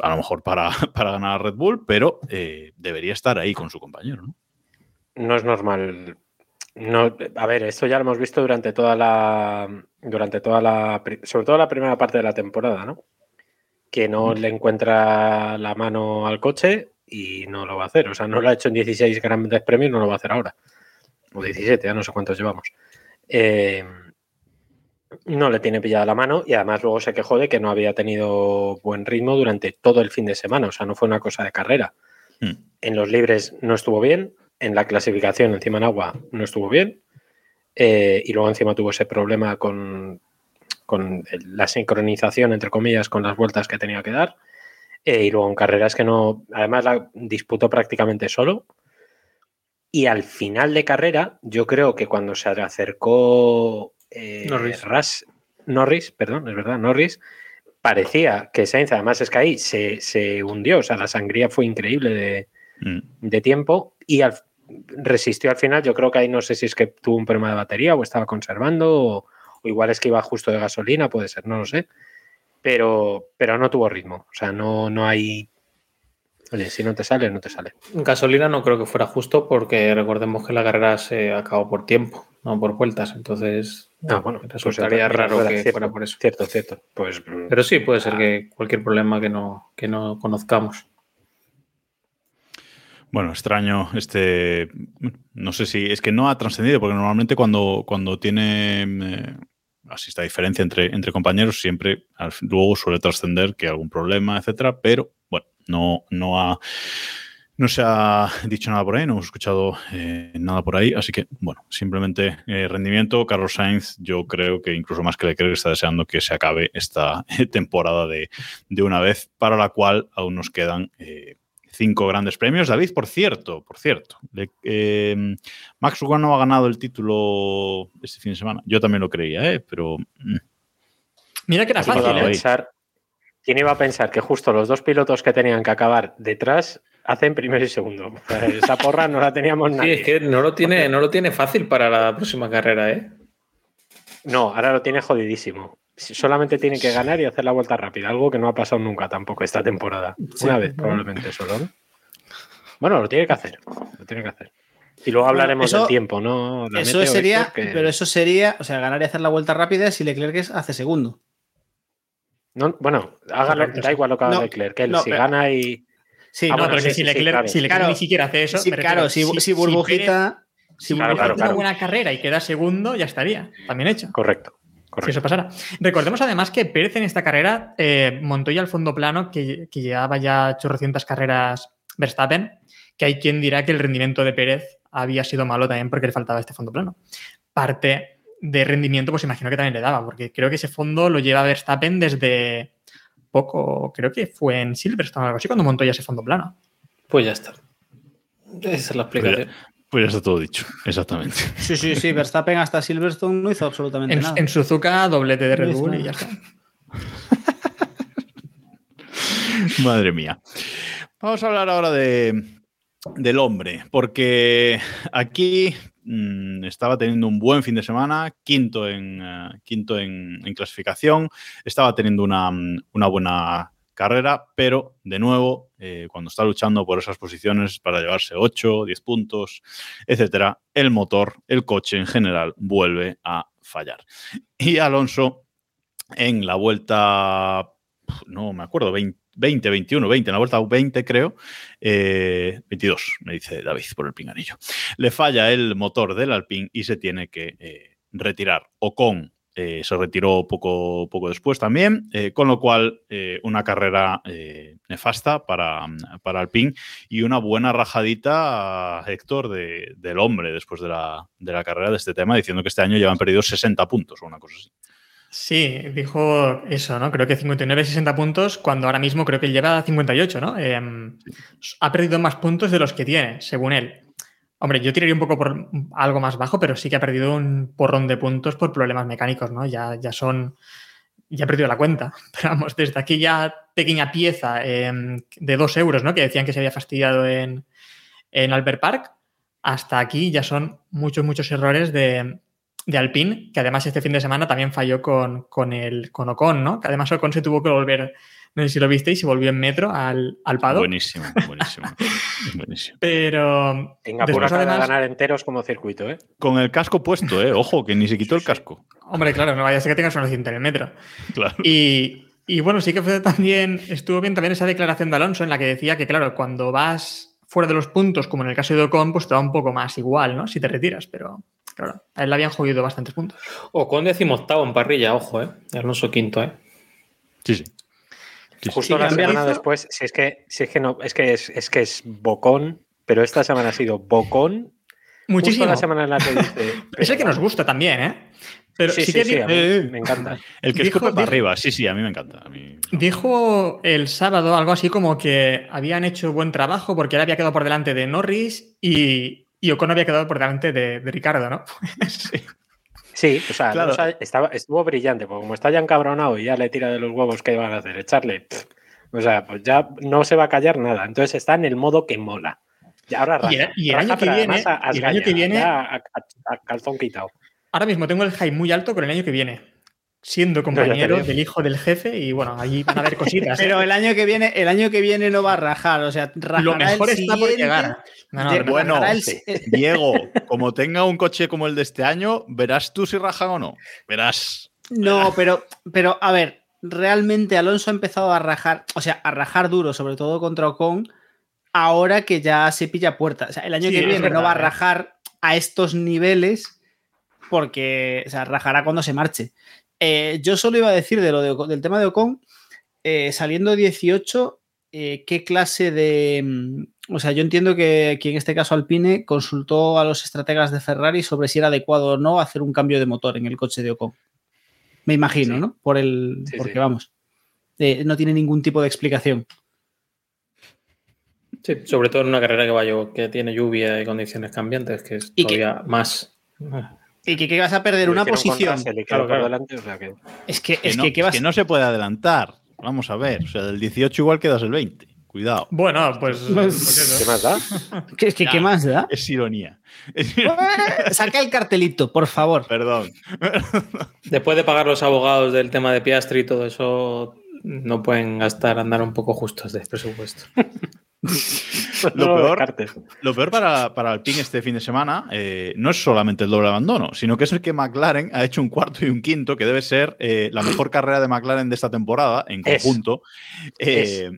[SPEAKER 4] a lo mejor para, para ganar Red Bull, pero eh, debería estar ahí con su compañero. No
[SPEAKER 8] es normal. No, a ver, esto ya lo hemos visto durante toda la. Durante toda la. Sobre todo la primera parte de la temporada, ¿no? Que no le encuentra la mano al coche y no lo va a hacer. O sea, no lo ha hecho en 16 grandes premios, no lo va a hacer ahora. O 17, ya no sé cuántos llevamos. Eh, no le tiene pillada la mano y además luego se quejó de que no había tenido buen ritmo durante todo el fin de semana. O sea, no fue una cosa de carrera.
[SPEAKER 4] Hmm.
[SPEAKER 8] En los libres no estuvo bien, en la clasificación encima en agua no estuvo bien eh, y luego encima tuvo ese problema con, con la sincronización, entre comillas, con las vueltas que tenía que dar. Eh, y luego en carreras que no, además la disputó prácticamente solo. Y al final de carrera, yo creo que cuando se acercó eh,
[SPEAKER 7] Norris.
[SPEAKER 8] Ras- Norris, perdón, es verdad, Norris, parecía que Sainz, además es que ahí se, se hundió, o sea, la sangría fue increíble de,
[SPEAKER 4] Mm.
[SPEAKER 8] de tiempo y al- resistió al final. Yo creo que ahí no sé si es que tuvo un problema de batería o estaba conservando o, o igual es que iba justo de gasolina, puede ser, no lo sé. Pero, pero no tuvo ritmo. O sea, no, no hay. Oye, si no te sale, no te sale.
[SPEAKER 7] Gasolina no creo que fuera justo porque recordemos que la carrera se acabó por tiempo, no por vueltas. Entonces,
[SPEAKER 8] Ah, bueno, pues
[SPEAKER 7] resultaría
[SPEAKER 8] entonces,
[SPEAKER 7] raro que
[SPEAKER 8] cierto,
[SPEAKER 7] fuera por eso.
[SPEAKER 8] Cierto, cierto. Pues
[SPEAKER 7] Pero sí, puede ser que cualquier problema que no, que no conozcamos.
[SPEAKER 4] Bueno, extraño este. No sé si. Es que no ha trascendido, porque normalmente cuando, cuando tiene eh, así esta diferencia entre, entre compañeros, siempre al luego suele trascender que algún problema, etcétera. Pero bueno, no, no ha. No se ha dicho nada por ahí, no hemos escuchado eh, nada por ahí, así que, bueno, simplemente eh, rendimiento. Carlos Sainz, yo creo que incluso más que Leclerc está deseando que se acabe esta temporada de, de una vez, para la cual aún nos quedan cinco grandes premios. David, por cierto, por cierto, le- eh, Max no ha ganado el título este fin de semana. Yo también lo creía, ¿eh? pero mm,
[SPEAKER 6] Mira que era
[SPEAKER 8] ¿quién iba,
[SPEAKER 6] fácil,
[SPEAKER 8] a
[SPEAKER 6] ¿eh?
[SPEAKER 8] pensar, quién iba a pensar que justo los dos pilotos que tenían que acabar detrás hacen primero y segundo? O sea, esa porra no la teníamos
[SPEAKER 7] Sí,
[SPEAKER 8] nadie.
[SPEAKER 7] es que no lo tiene, no lo tiene fácil para la próxima carrera, ¿eh?
[SPEAKER 8] No, ahora lo tiene jodidísimo. Si- Solamente tiene que ganar y hacer la vuelta rápida, algo que no ha pasado nunca tampoco esta temporada. Una vez, probablemente solo, ¿no? Bueno, lo tiene que hacer. Lo tiene que hacer. Y luego hablaremos
[SPEAKER 5] eso-
[SPEAKER 8] del tiempo, ¿no? La
[SPEAKER 5] Eso
[SPEAKER 8] meteo,
[SPEAKER 5] sería,
[SPEAKER 8] Héctor, que-
[SPEAKER 5] pero eso sería, o sea, ganar y hacer la vuelta rápida si Leclerc es- hace segundo.
[SPEAKER 8] no, bueno, hágalo, da igual lo que haga
[SPEAKER 5] No,
[SPEAKER 8] Leclerc, que él
[SPEAKER 5] no,
[SPEAKER 8] si
[SPEAKER 5] pero-
[SPEAKER 8] gana y.
[SPEAKER 5] Sí,
[SPEAKER 8] Ah,
[SPEAKER 6] No,
[SPEAKER 8] bueno,
[SPEAKER 6] pero que
[SPEAKER 8] sí,
[SPEAKER 6] si
[SPEAKER 8] sí,
[SPEAKER 6] Leclerc,
[SPEAKER 8] claro.
[SPEAKER 6] si Leclerc
[SPEAKER 5] Claro.
[SPEAKER 6] ni siquiera hace eso.
[SPEAKER 5] Sí, claro, si, si burbujita, si
[SPEAKER 8] Claro,
[SPEAKER 6] Burbujita
[SPEAKER 5] burbujita-
[SPEAKER 8] claro,
[SPEAKER 6] hace una buena carrera y queda segundo, ya estaría. También hecho.
[SPEAKER 8] Correcto.
[SPEAKER 6] Si
[SPEAKER 8] correcto.
[SPEAKER 6] eso pasara. Recordemos además que Pérez en esta carrera eh, montó ya el fondo plano que, que llevaba ya chorrocientas carreras Verstappen, que hay quien dirá que el rendimiento de Pérez había sido malo también porque le faltaba este fondo plano. Parte de rendimiento, pues imagino que también le daba, porque creo que ese fondo lo lleva Verstappen desde poco, creo que fue en Silverstone o algo así, cuando montó ya ese fondo plano.
[SPEAKER 7] Pues ya está. Esa es la explicación.
[SPEAKER 4] Pues ya está todo dicho, exactamente.
[SPEAKER 5] Sí, sí, sí, Verstappen hasta Silverstone no hizo absolutamente
[SPEAKER 6] En,
[SPEAKER 5] nada.
[SPEAKER 6] en Suzuka, doblete de Red
[SPEAKER 5] No
[SPEAKER 6] Bull y ya está.
[SPEAKER 4] Madre mía. Vamos a hablar ahora de, del hombre, porque aquí mm, estaba teniendo un buen fin de semana, quinto en, eh, quinto en, en clasificación, estaba teniendo una, mm, una buena carrera, pero de nuevo, eh, cuando está luchando por esas posiciones para llevarse 8, 10 puntos, etcétera, el motor, el coche en general vuelve a fallar. Y Alonso en la vuelta, no me acuerdo, 20, 20 21, 20, en la vuelta 20 creo, eh, 22, me dice David por el pinganillo. Le falla el motor del Alpine y se tiene que eh, retirar. Ocon eh, se retiró poco, poco después también, eh, con lo cual eh, una carrera nefasta para, para Alpine y una buena rajadita, Héctor, de, del hombre después de la, de la carrera de este tema, diciendo que este año llevan perdido 60 puntos o una cosa así.
[SPEAKER 6] Sí, dijo eso, ¿no? Creo que 59, 60 puntos, cuando ahora mismo creo que él lleva 58, ¿no? Eh, ha perdido más puntos de los que tiene, según él. Hombre, yo tiraría un poco por algo más bajo, pero sí que ha perdido un porrón de puntos por problemas mecánicos, ¿no? Ya, ya son. Ya ha perdido la cuenta. Pero vamos, desde aquella pequeña pieza eh, de dos euros, ¿no? Que decían que se había fastidiado en, en Albert Park, hasta aquí ya son muchos, muchos errores de, de Alpine, que además este fin de semana también falló con, con, el, con Ocon, ¿no? Que además Ocon se tuvo que volver, no sé si lo visteis, y volvió en metro al, al Pado.
[SPEAKER 4] Buenísimo, buenísimo. buenísimo.
[SPEAKER 6] Pero.
[SPEAKER 8] Por
[SPEAKER 6] después,
[SPEAKER 8] acá de
[SPEAKER 6] además,
[SPEAKER 8] ganar enteros como circuito, ¿eh?
[SPEAKER 4] Con el casco puesto, ¿eh? Ojo, que ni se quitó el casco.
[SPEAKER 6] hombre, claro, no vaya a ser que tengas un accidente en el metro.
[SPEAKER 4] Claro.
[SPEAKER 6] Y, y bueno, sí que fue también, estuvo bien también esa declaración de Alonso en la que decía que, claro, cuando vas fuera de los puntos, como en el caso de Ocon, pues te da un poco más igual, ¿no? Si te retiras, pero claro, a él le habían jodido bastantes puntos.
[SPEAKER 7] Ocon decimoctavo en parrilla, ojo, ¿eh? Alonso quinto, ¿eh?
[SPEAKER 4] Sí, sí. Sí,
[SPEAKER 8] Justo
[SPEAKER 6] Sí,
[SPEAKER 8] la semana
[SPEAKER 6] hizo-
[SPEAKER 8] después, si es que, si es que no, es que es, es que es bocón, pero esta semana ha sido bocón.
[SPEAKER 6] Muchísimo.
[SPEAKER 8] Justo la semana en la que dice.
[SPEAKER 6] Es el que nos gusta también, ¿eh? Pero
[SPEAKER 8] sí,
[SPEAKER 6] sí,
[SPEAKER 8] sí,
[SPEAKER 6] que
[SPEAKER 8] sí,
[SPEAKER 6] di-
[SPEAKER 8] a mí
[SPEAKER 4] Eh,
[SPEAKER 8] me encanta.
[SPEAKER 4] El que
[SPEAKER 6] Dijo-
[SPEAKER 4] escupe para
[SPEAKER 6] dijo-
[SPEAKER 4] arriba, sí, sí, a mí me encanta. A mí...
[SPEAKER 6] Dijo el sábado algo así como que habían hecho buen trabajo porque él había quedado por delante de Norris y, y Ocon había quedado por delante de, de Ricardo, ¿no?
[SPEAKER 8] Es Sí, o sea,
[SPEAKER 4] Claro.
[SPEAKER 8] Estaba, estuvo brillante, porque como está ya encabronado y ya le tira de los huevos que iban a hacer, echarle. pff, o sea, pues ya no se va a callar nada. Entonces está en el modo que mola. Y ahora raja,
[SPEAKER 6] Y el- y el
[SPEAKER 8] raja,
[SPEAKER 6] año que viene-
[SPEAKER 8] además a- a
[SPEAKER 6] y el año que viene-
[SPEAKER 8] a, a- calzón quitado.
[SPEAKER 6] Ahora mismo tengo el hype muy alto con el año que viene. Siendo compañero del hijo del jefe y bueno, allí van a haber cositas. ¿eh?
[SPEAKER 5] Pero el año que viene, el año que viene no va a rajar, o sea, rajará
[SPEAKER 6] Lo mejor
[SPEAKER 5] el
[SPEAKER 6] está por llegar. No,
[SPEAKER 5] de-
[SPEAKER 4] Bueno,
[SPEAKER 5] el
[SPEAKER 4] Diego, como tenga un coche como el de este año, verás tú si rajan o no. Verás.
[SPEAKER 5] No, pero, pero a ver, realmente Alonso ha empezado a rajar, o sea, a rajar duro, sobre todo contra Ocon, ahora que ya se pilla puerta. O sea, el año
[SPEAKER 6] Sí,
[SPEAKER 5] que viene
[SPEAKER 6] verdad,
[SPEAKER 5] no va a
[SPEAKER 6] ¿eh?
[SPEAKER 5] rajar a estos niveles porque, o sea, rajará cuando se marche. Eh, yo solo iba a decir de lo de Ocon- del tema de Ocon, eh, saliendo 18, eh, qué clase de... mm, O sea, yo entiendo que aquí en este caso Alpine consultó a los estrategas de Ferrari sobre si era adecuado o no hacer un cambio de motor en el coche de Ocon. Me imagino,
[SPEAKER 8] Sí.
[SPEAKER 5] ¿no? Por el.
[SPEAKER 8] Sí,
[SPEAKER 5] porque
[SPEAKER 8] sí.
[SPEAKER 5] vamos. no tiene ningún tipo de explicación.
[SPEAKER 7] Sí, sobre todo en una carrera que vaya, que tiene lluvia y condiciones cambiantes, que es
[SPEAKER 5] Y que-
[SPEAKER 7] todavía más.
[SPEAKER 5] Y que, que vas a perder una posición.
[SPEAKER 7] Claro, claro.
[SPEAKER 8] o sea que-
[SPEAKER 5] Es que, es
[SPEAKER 4] no,
[SPEAKER 5] que, ¿qué
[SPEAKER 4] es
[SPEAKER 5] vas
[SPEAKER 4] que no se puede adelantar. Vamos a ver. O sea, del 18 igual quedas el 20. Cuidado.
[SPEAKER 6] Bueno, pues.
[SPEAKER 5] Pues-
[SPEAKER 6] pues.
[SPEAKER 8] ¿Qué más da?
[SPEAKER 5] que- es que,
[SPEAKER 4] Ya.
[SPEAKER 5] ¿qué más da?
[SPEAKER 4] Es ironía. Es
[SPEAKER 5] Saca el cartelito, por favor.
[SPEAKER 4] Perdón.
[SPEAKER 7] Después de pagar los abogados del tema de Piastri y todo eso, no pueden gastar, andar un poco justos de presupuesto.
[SPEAKER 4] Lo
[SPEAKER 8] No
[SPEAKER 4] peor-. Lo peor para, para Alpine este fin de semana eh, no es solamente el doble abandono, sino que es el que McLaren ha hecho un cuarto y un quinto, que debe ser eh, la mejor carrera de McLaren de esta temporada en
[SPEAKER 8] Es.
[SPEAKER 4] conjunto. Eh,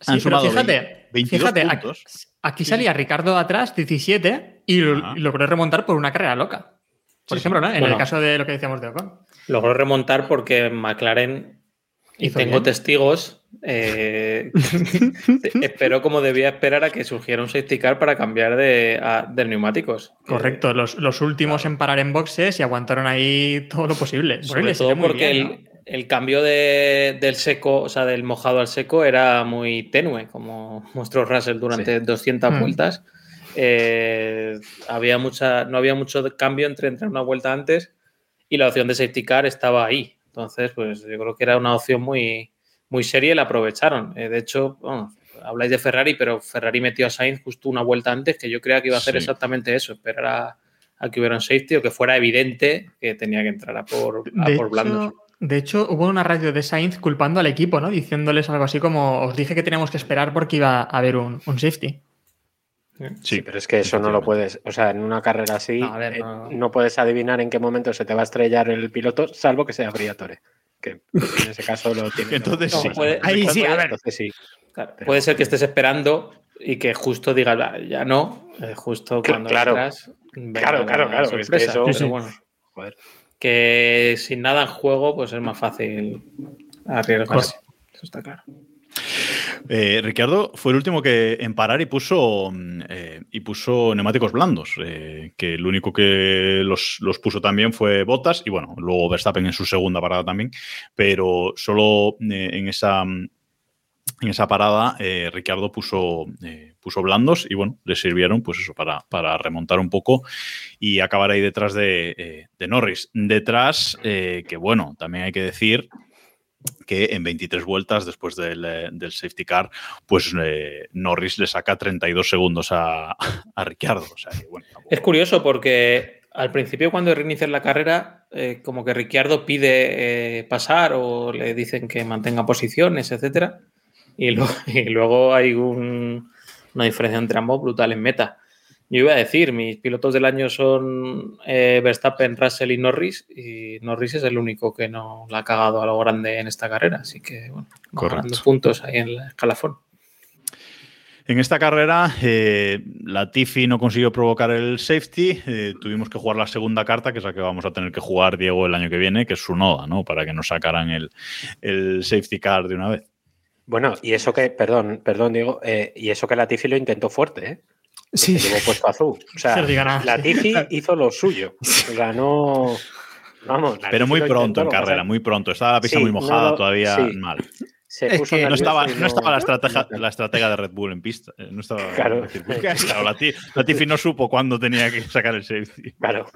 [SPEAKER 6] Sí,
[SPEAKER 4] han
[SPEAKER 6] pero
[SPEAKER 4] sumado
[SPEAKER 6] fíjate,
[SPEAKER 4] 22
[SPEAKER 6] fíjate, aquí,
[SPEAKER 4] puntos.
[SPEAKER 6] aquí salía Ricardo atrás, 17, y lo- logró remontar por una carrera loca. Por
[SPEAKER 4] Sí,
[SPEAKER 6] ejemplo, ¿no? En
[SPEAKER 7] Bueno.
[SPEAKER 6] el caso de lo que decíamos de Ocon.
[SPEAKER 7] Logró remontar porque McLaren, y tengo
[SPEAKER 6] bien.
[SPEAKER 7] testigos, eh, esperó como debía esperar a que surgiera un safety car para cambiar de, a- de neumáticos.
[SPEAKER 6] Correcto, los, los últimos en parar en boxes y aguantaron ahí todo lo posible.
[SPEAKER 7] Sobre todo porque
[SPEAKER 6] bien, ¿no?
[SPEAKER 7] el, cambio de- del seco, o sea, del mojado al seco era muy tenue, como mostró Russell durante 200
[SPEAKER 6] Mm.
[SPEAKER 7] vueltas. Eh, había mucha, no había mucho cambio entre entrar una vuelta antes y la opción de safety car estaba ahí. Entonces, pues yo creo que era una opción muy, muy seria y la aprovecharon. Eh, de hecho, bueno, habláis de Ferrari, pero Ferrari metió a Sainz justo una vuelta antes, que yo creía que iba a hacer
[SPEAKER 4] Sí.
[SPEAKER 7] exactamente eso, esperar a, a que hubiera un safety o que fuera evidente que tenía que entrar a por, a
[SPEAKER 6] De
[SPEAKER 7] por blandos.
[SPEAKER 6] hecho, de hecho, hubo una radio de Sainz culpando al equipo, ¿no? Diciéndoles algo así como: Os dije que teníamos que esperar porque iba a haber un, un safety.
[SPEAKER 8] Sí, pero es que eso no lo puedes, o sea, en una carrera así
[SPEAKER 6] No,
[SPEAKER 8] eh,
[SPEAKER 6] no.
[SPEAKER 8] puedes adivinar en qué momento se te va a estrellar el piloto, salvo que sea Briatore, que en ese caso lo tiene.
[SPEAKER 4] Entonces sí.
[SPEAKER 7] puede-
[SPEAKER 5] Ahí sí, a ver.
[SPEAKER 8] Entonces sí.
[SPEAKER 7] Claro,
[SPEAKER 8] Pero-
[SPEAKER 7] puede ser que estés esperando y que justo digas, "Ah, ya no, eh, justo cuando
[SPEAKER 8] claro.
[SPEAKER 7] entras,
[SPEAKER 8] Claro, claro,
[SPEAKER 7] la
[SPEAKER 8] claro, es que eso-
[SPEAKER 7] Pero bueno,
[SPEAKER 8] Joder.
[SPEAKER 7] que sin nada en juego, pues es más fácil arriesgarse. Eso está claro.
[SPEAKER 4] Eh, Ricardo fue el último que en parar y puso, mm, eh, y puso neumáticos blandos, eh, que el único que los, los puso también fue Bottas y bueno, luego Verstappen en su segunda parada también, pero solo en esa... mm, En esa parada, Ricardo puso, puso blandos y bueno, le sirvieron pues eso para, para remontar un poco y acabar ahí detrás de, Norris. Detrás, que bueno, también hay que decir que en 23 vueltas después del, eh, del safety car, pues eh, Norris le saca 32 segundos a, a Ricciardo.
[SPEAKER 7] Es curioso porque al principio cuando reinician la carrera, eh, como que Ricciardo pide pasar o le dicen que mantenga posiciones, etcétera, y, y luego hay un- una diferencia entre ambos brutal en meta. Yo iba a decir, mis pilotos del año son eh, Verstappen, Russell y Norris, y Norris es el único que no la ha cagado a lo grande en esta carrera, así que bueno, ganando puntos ahí en el escalafón.
[SPEAKER 4] En esta carrera, eh, la Tiffy no consiguió provocar el safety. eh, tuvimos que jugar la segunda carta, que es la que vamos a tener que jugar Diego el año que viene, que es su noda, ¿no? Para que nos sacaran el, el safety car de una vez.
[SPEAKER 8] Bueno, y eso que, perdón, perdón, Diego, eh, y eso que la Tiffy lo intentó fuerte, ¿eh?
[SPEAKER 5] Sí.
[SPEAKER 8] Que llevó puesto azul. O sea,
[SPEAKER 6] Se os diga nada,
[SPEAKER 8] la. Tiffy hizo lo suyo. O sea, no. Vamos. la
[SPEAKER 4] Pero muy pronto en carrera, muy pronto. Estaba la pista
[SPEAKER 8] Sí,
[SPEAKER 4] muy mojada, todavía
[SPEAKER 8] sí.
[SPEAKER 4] mal.
[SPEAKER 8] Se
[SPEAKER 5] Es
[SPEAKER 8] puso
[SPEAKER 5] que
[SPEAKER 4] No estaba, no estaba la, estratega de Red Bull en pista. eh, No estaba
[SPEAKER 8] Claro.
[SPEAKER 4] Claro, la, Ti- la Tiffy no supo cuándo tenía que sacar el safety.
[SPEAKER 8] Claro.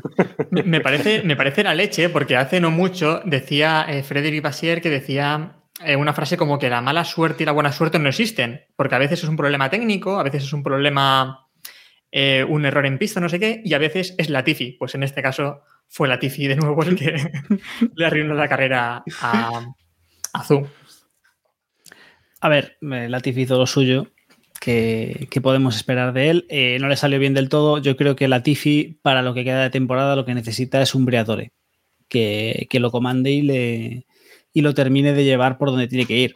[SPEAKER 6] Me, me parece, me parece la leche, porque hace no mucho decía eh, Frédéric Bassier que decía eh, una frase como que la mala suerte y la buena suerte no existen, porque a veces es un problema técnico, a veces es un problema, eh, un error en pista, no sé qué, y a veces es Latifi. Pues en este caso fue Latifi de nuevo el que le arruinó la carrera a, a Zhu.
[SPEAKER 5] A ver, eh, Latifi hizo lo suyo. que, que podemos esperar de él? Eh, no le salió bien del todo. Yo creo que Latifi, para lo que queda de temporada, lo que necesita es un Briatore que, que lo comande y, le, y lo termine de llevar por donde tiene que ir.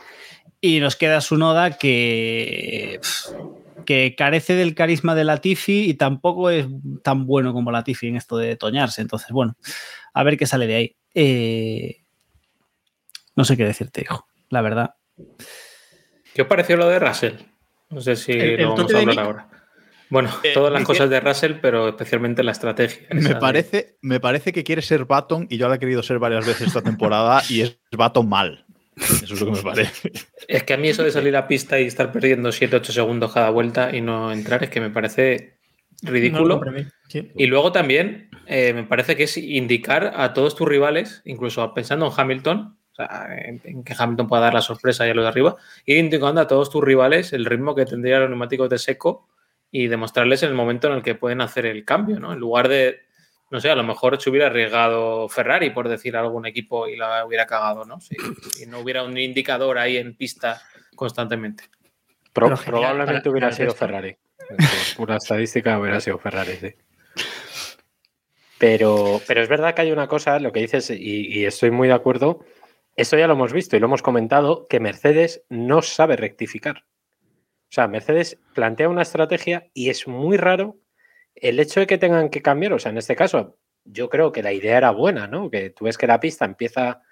[SPEAKER 5] Y nos queda su Noda que, que carece del carisma de Latifi y tampoco es tan bueno como Latifi en esto de toñarse. Entonces, bueno, a ver qué sale de ahí. Eh, no sé qué decirte, hijo, la verdad.
[SPEAKER 7] ¿Qué os pareció lo de Russell? No sé si
[SPEAKER 6] El- el
[SPEAKER 7] lo vamos a hablar ahora. Bueno,
[SPEAKER 4] Eh,
[SPEAKER 7] todas las cosas de Russell, pero especialmente la estrategia.
[SPEAKER 4] Me
[SPEAKER 7] de-
[SPEAKER 4] parece, me parece que quiere ser Baton y yo la he querido ser varias veces esta temporada y es Baton mal. Eso es lo que me parece.
[SPEAKER 7] Es que a mí eso de salir a pista y estar perdiendo 7-8 segundos cada vuelta y no entrar es que me parece ridículo.
[SPEAKER 6] Sí.
[SPEAKER 7] Y luego también eh, me parece que es indicar a todos tus rivales, incluso pensando en Hamilton, o sea, en, en que Hamilton pueda dar la sorpresa y a lo de arriba, ir indicando a todos tus rivales el ritmo que tendrían los neumáticos de seco y demostrarles el momento en el que pueden hacer el cambio, ¿no? En lugar de, no sé, a lo mejor se hubiera arriesgado Ferrari, por decir algún equipo, y la hubiera cagado, ¿no? Si, si no hubiera un indicador ahí en pista constantemente.
[SPEAKER 8] Pro-
[SPEAKER 6] Pero genial
[SPEAKER 8] probablemente
[SPEAKER 6] para-
[SPEAKER 8] hubiera
[SPEAKER 6] para
[SPEAKER 8] sido. Ferrari. Por pura estadística hubiera sido Ferrari, sí. Pero, pero es verdad que hay una cosa, lo que dices, y, y estoy muy de acuerdo, esto ya lo hemos visto y lo hemos comentado, que Mercedes no sabe rectificar. O sea, Mercedes plantea una estrategia y es muy raro el hecho de que tengan que cambiar. O sea, en este caso, yo creo que la idea era buena, ¿no? Que tú ves que la pista empieza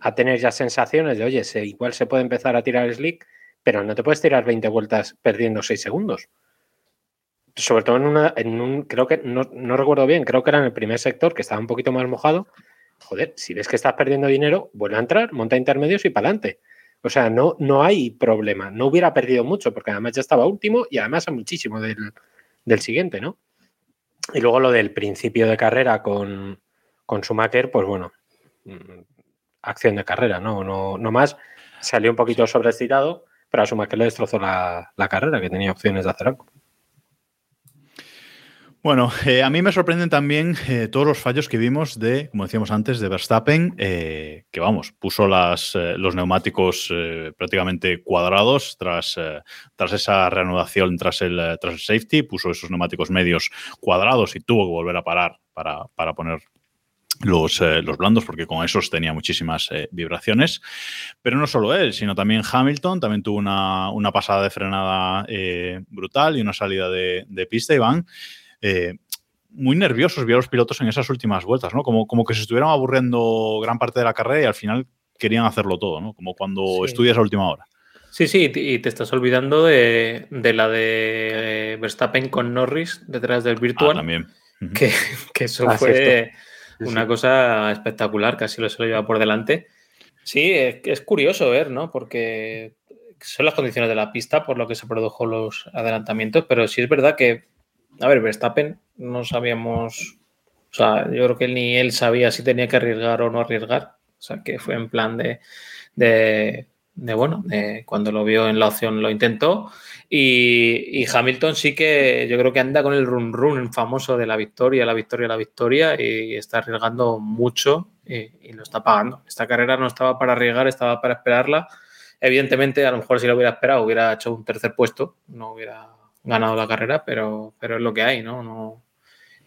[SPEAKER 8] a tener ya sensaciones de, oye, se, igual se puede empezar a tirar slick, pero no te puedes tirar 20 vueltas perdiendo 6 segundos. Sobre todo en, una, en un, creo que, no, no recuerdo bien, creo que era en el primer sector que estaba un poquito más mojado. Joder, si ves que estás perdiendo dinero, vuelve a entrar, monta intermedios y para adelante. O sea, no, no hay problema. No hubiera perdido mucho porque además ya estaba último y además a muchísimo del, del siguiente, ¿no? Y luego lo del principio de carrera con, con Schumacher, pues bueno, mm, acción de carrera, ¿no? No, no más. Salió un poquito sobrecitado, pero a Schumacher le destrozó la, la carrera, que tenía opciones de hacer algo.
[SPEAKER 4] Bueno, eh, a mí me sorprenden también eh, todos los fallos que vimos de, como decíamos antes, de Verstappen, eh, que vamos, puso las, eh, los neumáticos eh, prácticamente cuadrados tras, eh, tras esa reanudación, tras el, tras el safety, puso esos neumáticos medios cuadrados y tuvo que volver a parar para, para poner los, eh, los blandos, porque con esos tenía muchísimas eh, vibraciones. Pero no solo él, sino también Hamilton, también tuvo una, una pasada de frenada eh, brutal y una salida de, de pista y van eh, muy nerviosos, vi a los pilotos en esas últimas vueltas, ¿no? Como, como que se estuvieran aburriendo gran parte de la carrera y al final querían hacerlo todo, ¿no? Como cuando
[SPEAKER 7] Sí.
[SPEAKER 4] estudias a última hora.
[SPEAKER 7] Sí, sí, y te estás olvidando de, de la de eh, Verstappen con Norris detrás del
[SPEAKER 4] Ah,
[SPEAKER 7] Virtual,
[SPEAKER 4] también. Ujú.
[SPEAKER 7] que, que eso
[SPEAKER 8] Ah,
[SPEAKER 7] fue.
[SPEAKER 8] Sí,
[SPEAKER 7] una
[SPEAKER 8] sí.
[SPEAKER 7] cosa espectacular, casi lo se lo lleva por delante. Sí, es, es curioso ver, ¿no? Porque son las condiciones de la pista por lo que se produjo los adelantamientos, pero sí es verdad que, a ver, Verstappen no sabíamos, o sea, yo creo que ni él sabía si tenía que arriesgar o no arriesgar, o sea, que fue en plan de, de, de, bueno, de cuando lo vio en la opción lo intentó. Y, Hamilton sí que yo creo que anda con el run run famoso de la victoria, la victoria, la victoria y está arriesgando mucho y, y lo está pagando. Esta carrera no estaba para arriesgar, estaba para esperarla. Evidentemente, a lo mejor si lo hubiera esperado hubiera hecho un tercer puesto, no hubiera ganado la carrera, pero, pero es lo que hay, ¿no? No,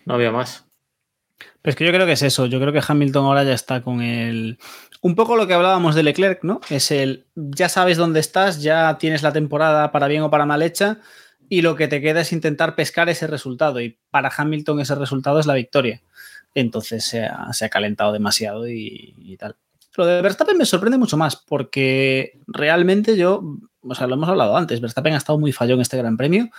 [SPEAKER 7] no había más.
[SPEAKER 5] Pero es que yo creo que es eso. Yo creo que Hamilton ahora ya está con el. Un poco lo que hablábamos de Leclerc, ¿no? Es el. Ya sabes dónde estás, ya tienes la temporada para bien o para mal hecha, y lo que te queda es intentar pescar ese resultado. Y para Hamilton ese resultado es la victoria. Entonces se ha, se ha calentado demasiado y, y tal. Lo de Verstappen me sorprende mucho más, porque realmente yo. O sea, lo hemos hablado antes. Verstappen ha estado muy fallón en este gran premio.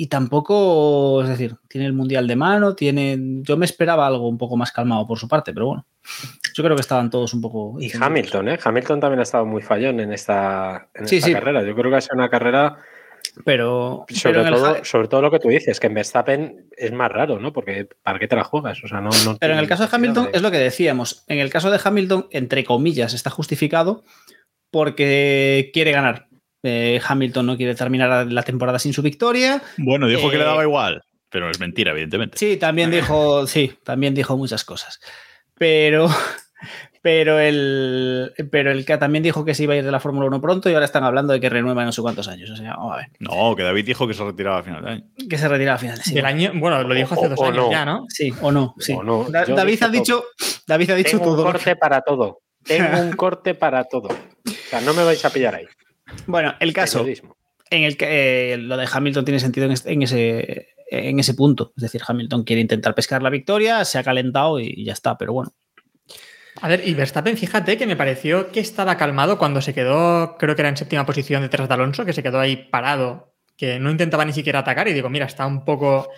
[SPEAKER 5] Y tampoco, es decir, tiene el mundial de mano, tiene. Yo me esperaba algo un poco más calmado por su parte, pero bueno. Yo creo que estaban todos un poco.
[SPEAKER 8] Y Hamilton, ¿eh? Hamilton también ha estado muy fallón en esta, en
[SPEAKER 5] Sí,
[SPEAKER 8] esta
[SPEAKER 5] sí.
[SPEAKER 8] carrera. Yo creo que ha sido una carrera,
[SPEAKER 5] Pero.
[SPEAKER 8] sobre,
[SPEAKER 5] pero el
[SPEAKER 8] todo,
[SPEAKER 5] Ja-
[SPEAKER 8] sobre todo lo que tú dices, que en Verstappen es más raro, ¿no? Porque ¿para qué te la juegas? O sea, no, no
[SPEAKER 5] Pero en el caso de Hamilton es lo que decíamos. En el caso de Hamilton, entre comillas, está justificado porque quiere ganar. Eh, Hamilton no quiere terminar la temporada sin su victoria.
[SPEAKER 4] Bueno, dijo que le
[SPEAKER 5] Eh,
[SPEAKER 4] daba igual, pero es mentira, evidentemente.
[SPEAKER 5] Sí, también dijo, sí, también dijo muchas cosas. Pero, pero el, pero el que también dijo que se iba a ir de la Fórmula 1 pronto y ahora están hablando de que renueva en no sé cuántos años. O sea, vamos a ver,
[SPEAKER 4] No, que David dijo que se retiraba a final de año.
[SPEAKER 5] que se retira a finales. Sí,
[SPEAKER 6] Del año, bueno, lo dijo hace
[SPEAKER 8] O-
[SPEAKER 6] dos
[SPEAKER 8] o
[SPEAKER 6] años
[SPEAKER 8] no.
[SPEAKER 6] ya, ¿no?
[SPEAKER 5] sí, o no. Sí.
[SPEAKER 8] O no.
[SPEAKER 5] Da-
[SPEAKER 8] Yo
[SPEAKER 5] David ha dicho, David ha dicho
[SPEAKER 8] Tengo un
[SPEAKER 5] todo. lo
[SPEAKER 8] corte para todo. Tengo un corte para todo. O sea, no me vais a pillar ahí.
[SPEAKER 5] Bueno, el caso
[SPEAKER 8] Periodismo.
[SPEAKER 5] en el que eh, lo de Hamilton tiene sentido en, este- en ese, en ese punto. Es decir, Hamilton quiere intentar pescar la victoria, se ha calentado y ya está. Pero bueno,
[SPEAKER 6] A ver, y Verstappen, fíjate que me pareció que estaba calmado cuando se quedó, creo que era en séptima posición detrás de Alonso, que se quedó ahí parado, que no intentaba ni siquiera atacar y digo, mira, está un poco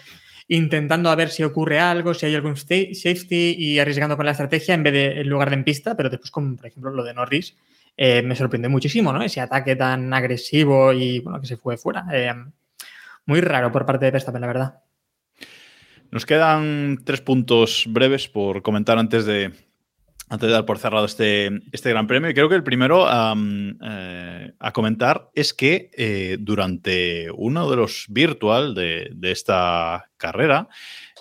[SPEAKER 6] intentando a ver si ocurre algo, si hay algún safety y arriesgando con la estrategia en vez de en lugar de en pista, pero después, como por ejemplo lo de Norris, eh, me sorprendió muchísimo, ¿no? Ese ataque tan agresivo y bueno, que se fue fuera. Eh, muy raro por parte de Verstappen, la verdad.
[SPEAKER 4] Nos quedan tres puntos breves por comentar antes de, antes de dar por cerrado este, este Gran Premio. Creo que el primero eh, a comentar es que eh, durante uno de los virtual de, esta carrera,